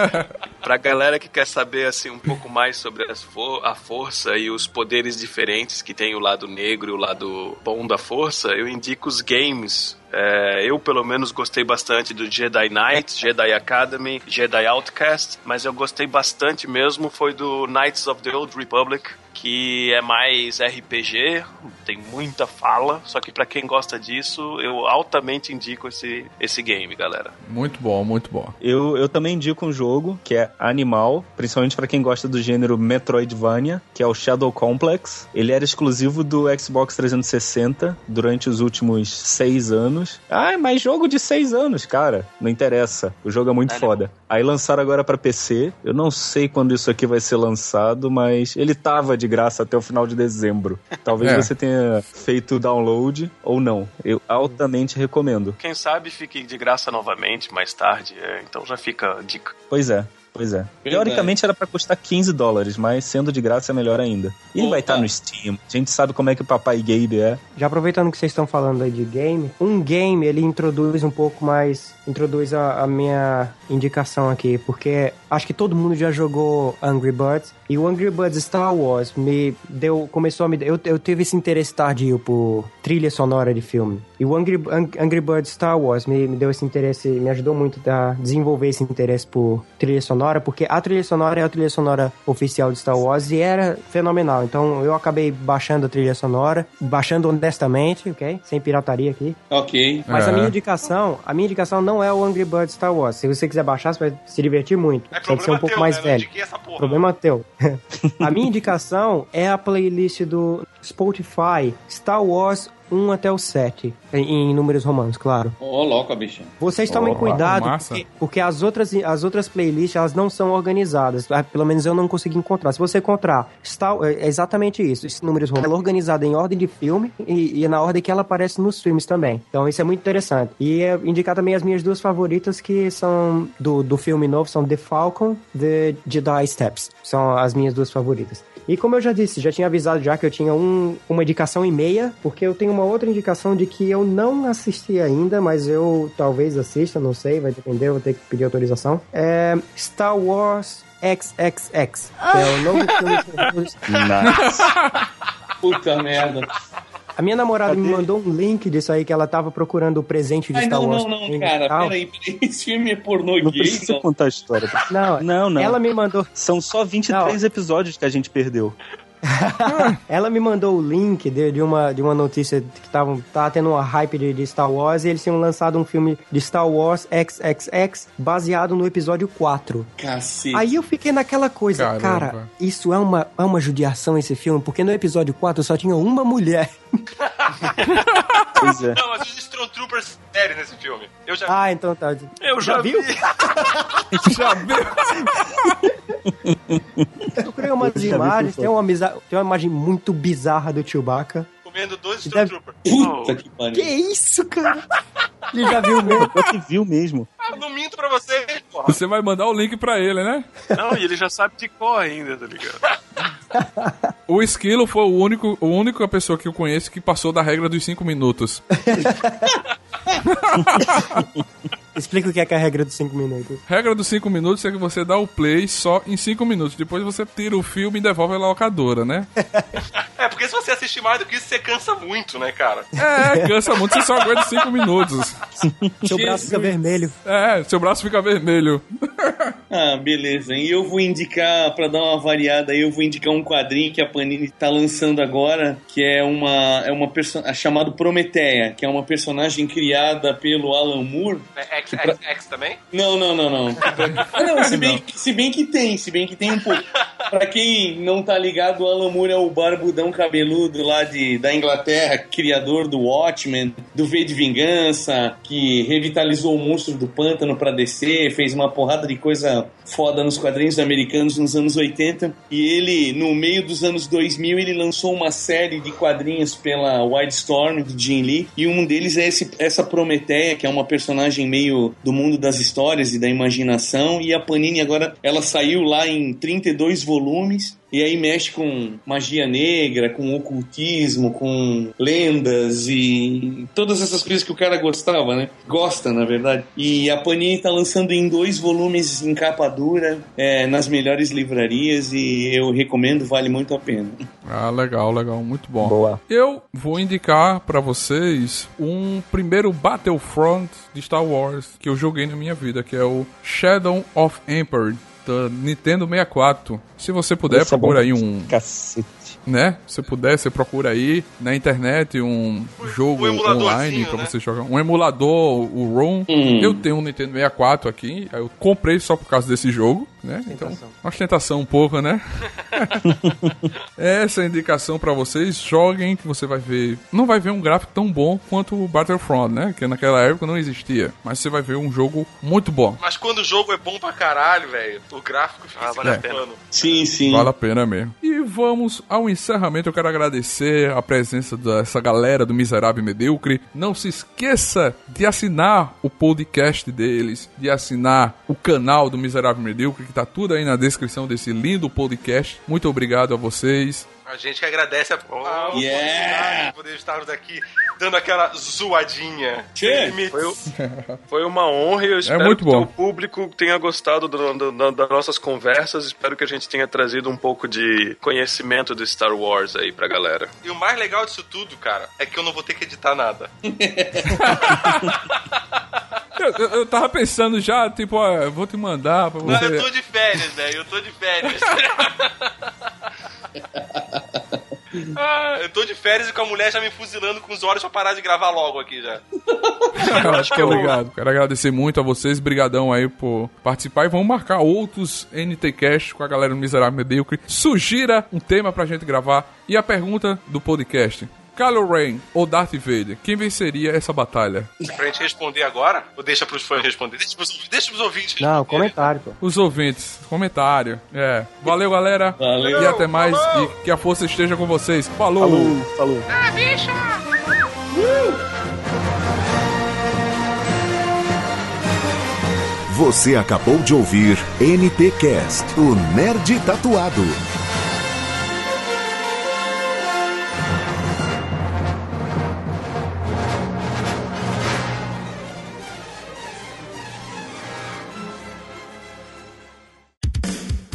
pra galera que quer saber assim um pouco mais sobre as fo- a força e os poderes diferentes que tem o lado negro e o lado bom da força, eu indico os games É, eu, pelo menos, gostei bastante do Jedi Knight, Jedi Academy, Jedi Outcast, mas eu gostei bastante mesmo foi do Knights of the Old Republic, que é mais RPG, tem muita fala, só que para quem gosta disso, eu altamente indico esse, esse game, galera. Muito bom, muito bom. Eu, eu também indico um jogo que é Animal, principalmente para quem gosta do gênero Metroidvania, que é o Shadow Complex. Ele era exclusivo do Xbox 360 durante os últimos seis anos. Ah, mas jogo de seis anos, cara. Não interessa. O jogo é muito Animal. foda. Aí lançaram agora para PC. Eu não sei quando isso aqui vai ser lançado, mas ele tava de graça até o final de dezembro. Talvez É. você tenha feito o download ou não. Eu altamente recomendo. Quem sabe fique de graça novamente mais tarde, é, então já fica a dica. Pois é, pois é. Teoricamente era pra custar 15 dólares, mas sendo de graça é melhor ainda. E ele vai Opa. estar no Steam. A gente sabe como é que o papai Gabe é. Já aproveitando que vocês estão falando aí de game, um game ele introduz um pouco mais, introduz a, a minha indicação aqui, porque acho que todo mundo já jogou Angry Birds e o Angry Birds Star Wars me deu, começou a me, eu, eu tive esse interesse tardio por trilha sonora de filme. E o Angry, Ang- Angry Birds Star Wars me, me deu esse interesse, me ajudou muito a desenvolver esse interesse por trilha sonora, porque a trilha sonora é a trilha sonora oficial de Star Wars e era fenomenal. Então eu acabei baixando a trilha sonora, baixando honestamente, ok? Sem pirataria aqui. Ok. Mas É. a minha indicação, a minha indicação não é o Angry Birds Star Wars. Se você quiser baixar, você vai se divertir muito. É Você tem que ser um pouco teu, mais né? Não velho. indiquei essa porra. Problema teu. a minha indicação é a playlist do Spotify Star Wars 1 até o 7, em, em números romanos, claro. Ô, louco, bicho. Vocês tomem Oh, cuidado, porque, porque as, outras, as outras playlists, elas não são organizadas. Ah, Pelo menos eu não consegui encontrar. Se você encontrar, Star, é exatamente isso. Esses números romanos, ela é organizada em ordem de filme e, e na ordem que ela aparece nos filmes também. Então isso é muito interessante. E é, indicar também as minhas duas favoritas, que são do, do filme novo, são The Falcon The Jedi Steps. São as minhas duas favoritas. E como eu já disse, já tinha avisado já que eu tinha um, uma indicação e meia, porque eu tenho uma outra indicação de que eu não assisti ainda, mas eu talvez assista, não sei, vai depender, vou ter que pedir autorização. É Star Wars XXX, que é o novo filme. Puta merda. A minha namorada me mandou um link disso aí que ela tava procurando o presente de Ai, Star não, Wars. não, não, e cara. Peraí, peraí. Esse filme é pornô Não gay, precisa não? contar a história. Não, Não, não. ela me mandou São só 23 episódios que a gente perdeu. Ela me mandou o link de, de uma, de uma notícia que tava, tava tendo uma hype de, de Star Wars e eles tinham lançado um filme de Star Wars XXX baseado no episódio 4. Cacete. Aí eu fiquei naquela coisa, Caramba. cara, isso é uma, é uma judiação esse filme, porque no episódio 4 só tinha uma mulher. Pois é. Não, mas os Stormtroopers sério nesse filme. Eu já Ah, então tá. Eu já, viu? vi. Já viu? Eu procurei umas já imagens, tem uma, misa- tem uma imagem muito bizarra do Chewbacca. comendo dois Deve- Stormtroopers. Puta que Que pariu. isso, cara? Ele já viu mesmo. Você viu mesmo. Ah, não minto pra você, porra. Você vai mandar o link pra ele, né? Não, e ele já sabe de cor ainda, tá ligado? O Esquilo foi o único, a única pessoa que eu conheço que passou da regra dos 5 minutos. Explica o que é, que é a regra dos 5 minutos. Regra dos 5 minutos é que você dá o play só em 5 minutos. Depois você tira o filme e devolve a locadora, né? É, porque se você assistir mais do que isso, você cansa muito, né, cara? É, cansa muito, você só aguenta 5 minutos. Seu braço fica vermelho. É, seu braço fica vermelho. Ah, beleza. E eu vou indicar, pra dar uma variada aí, eu vou indicar um quadrinho que a Panini tá lançando agora, que é uma, é uma personagem chamado Prometeia, que é uma personagem criada pelo Alan Moore. É X, X, X também? Não, não, não, não. Ah, não, se bem, se bem que tem, se bem que tem um pouco. Pra quem não tá ligado, o Alan Moore é o barbudão cabeludo lá de, da Inglaterra, criador do Watchmen, do V de Vingança, que revitalizou o monstro do pântano pra descer, fez uma porrada de coisa foda nos quadrinhos americanos nos anos 80. E ele, no meio dos anos 2000, ele lançou uma série de quadrinhos pela Wildstorm, do Jim Lee, e um deles é esse, essa Prometeia, que é uma personagem meio do mundo das histórias e da imaginação, e a Panini agora, ela saiu lá em 32 volumes, E aí mexe com magia negra, com ocultismo, com lendas e todas essas coisas que o cara gostava, né? Gosta, na verdade. E a Panini tá lançando em dois volumes em capa dura, é, nas melhores livrarias e eu recomendo, vale muito a pena. Ah, legal, legal, muito bom. Boa. Eu vou indicar pra vocês um primeiro Battlefront de Star Wars que eu joguei na minha vida, que é o Shadow of Empire da Nintendo 64. Se você puder, Esse é procura bom. aí um, Cacete. Né? Se puder, você procura aí na internet um jogo um online pra né? você jogar. Um emulador, o ROM. Hum. Eu tenho um Nintendo 64 aqui, aí eu comprei só por causa desse jogo, né? Então, uma ostentação um pouco, né? Essa é a indicação pra vocês. Joguem que você vai ver. Não vai ver um gráfico tão bom quanto o Battlefront, né? Que naquela época não existia. Mas você vai ver um jogo muito bom. Mas quando o jogo é bom pra caralho, velho, o gráfico fica Ah, vale a gravando. Sim, sim. Vale a pena mesmo. E vamos ao encerramento. Eu quero agradecer a presença dessa galera do Miserável Medíocre. Não se esqueça de assinar o podcast deles, de assinar o canal do Miserável Medíocre, que tá tudo aí na descrição desse lindo podcast. Muito obrigado a vocês. A gente que agradece a, a oportunidade Yeah! de poder estarmos aqui dando aquela zoadinha. Limites. Foi, foi uma honra e eu espero muito que bom. o público tenha gostado do- do- do- das nossas conversas. Espero que a gente tenha trazido um pouco de conhecimento do Star Wars aí pra galera. E o mais legal disso tudo, cara, é que eu não vou ter que editar nada. Eu, eu- eu tava pensando já, tipo, ó, eu vou te mandar pra Não, você. eu tô de férias, velho. Eu tô de férias. Ah, eu tô de férias e com a mulher já me fuzilando com os olhos pra parar de gravar logo aqui já. Acho que obrigado. Quero agradecer muito a vocês, brigadão aí por participar e vamos marcar outros NT Cast com a galera do Miserável Medíocre. Sugira um tema pra gente gravar e a pergunta do podcast. Kylo Ren ou Darth Vader, quem venceria essa batalha? Pra gente responder agora? Ou deixa pros fãs responder? Deixa pros, deixa pros ouvintes Não, responderem. comentário, pô. Os ouvintes, comentário. É. Valeu, galera. Valeu. E até mais. E que a força esteja com vocês. Falou. Falou, falou. Você acabou de ouvir NT Cast, o Nerd Tatuado.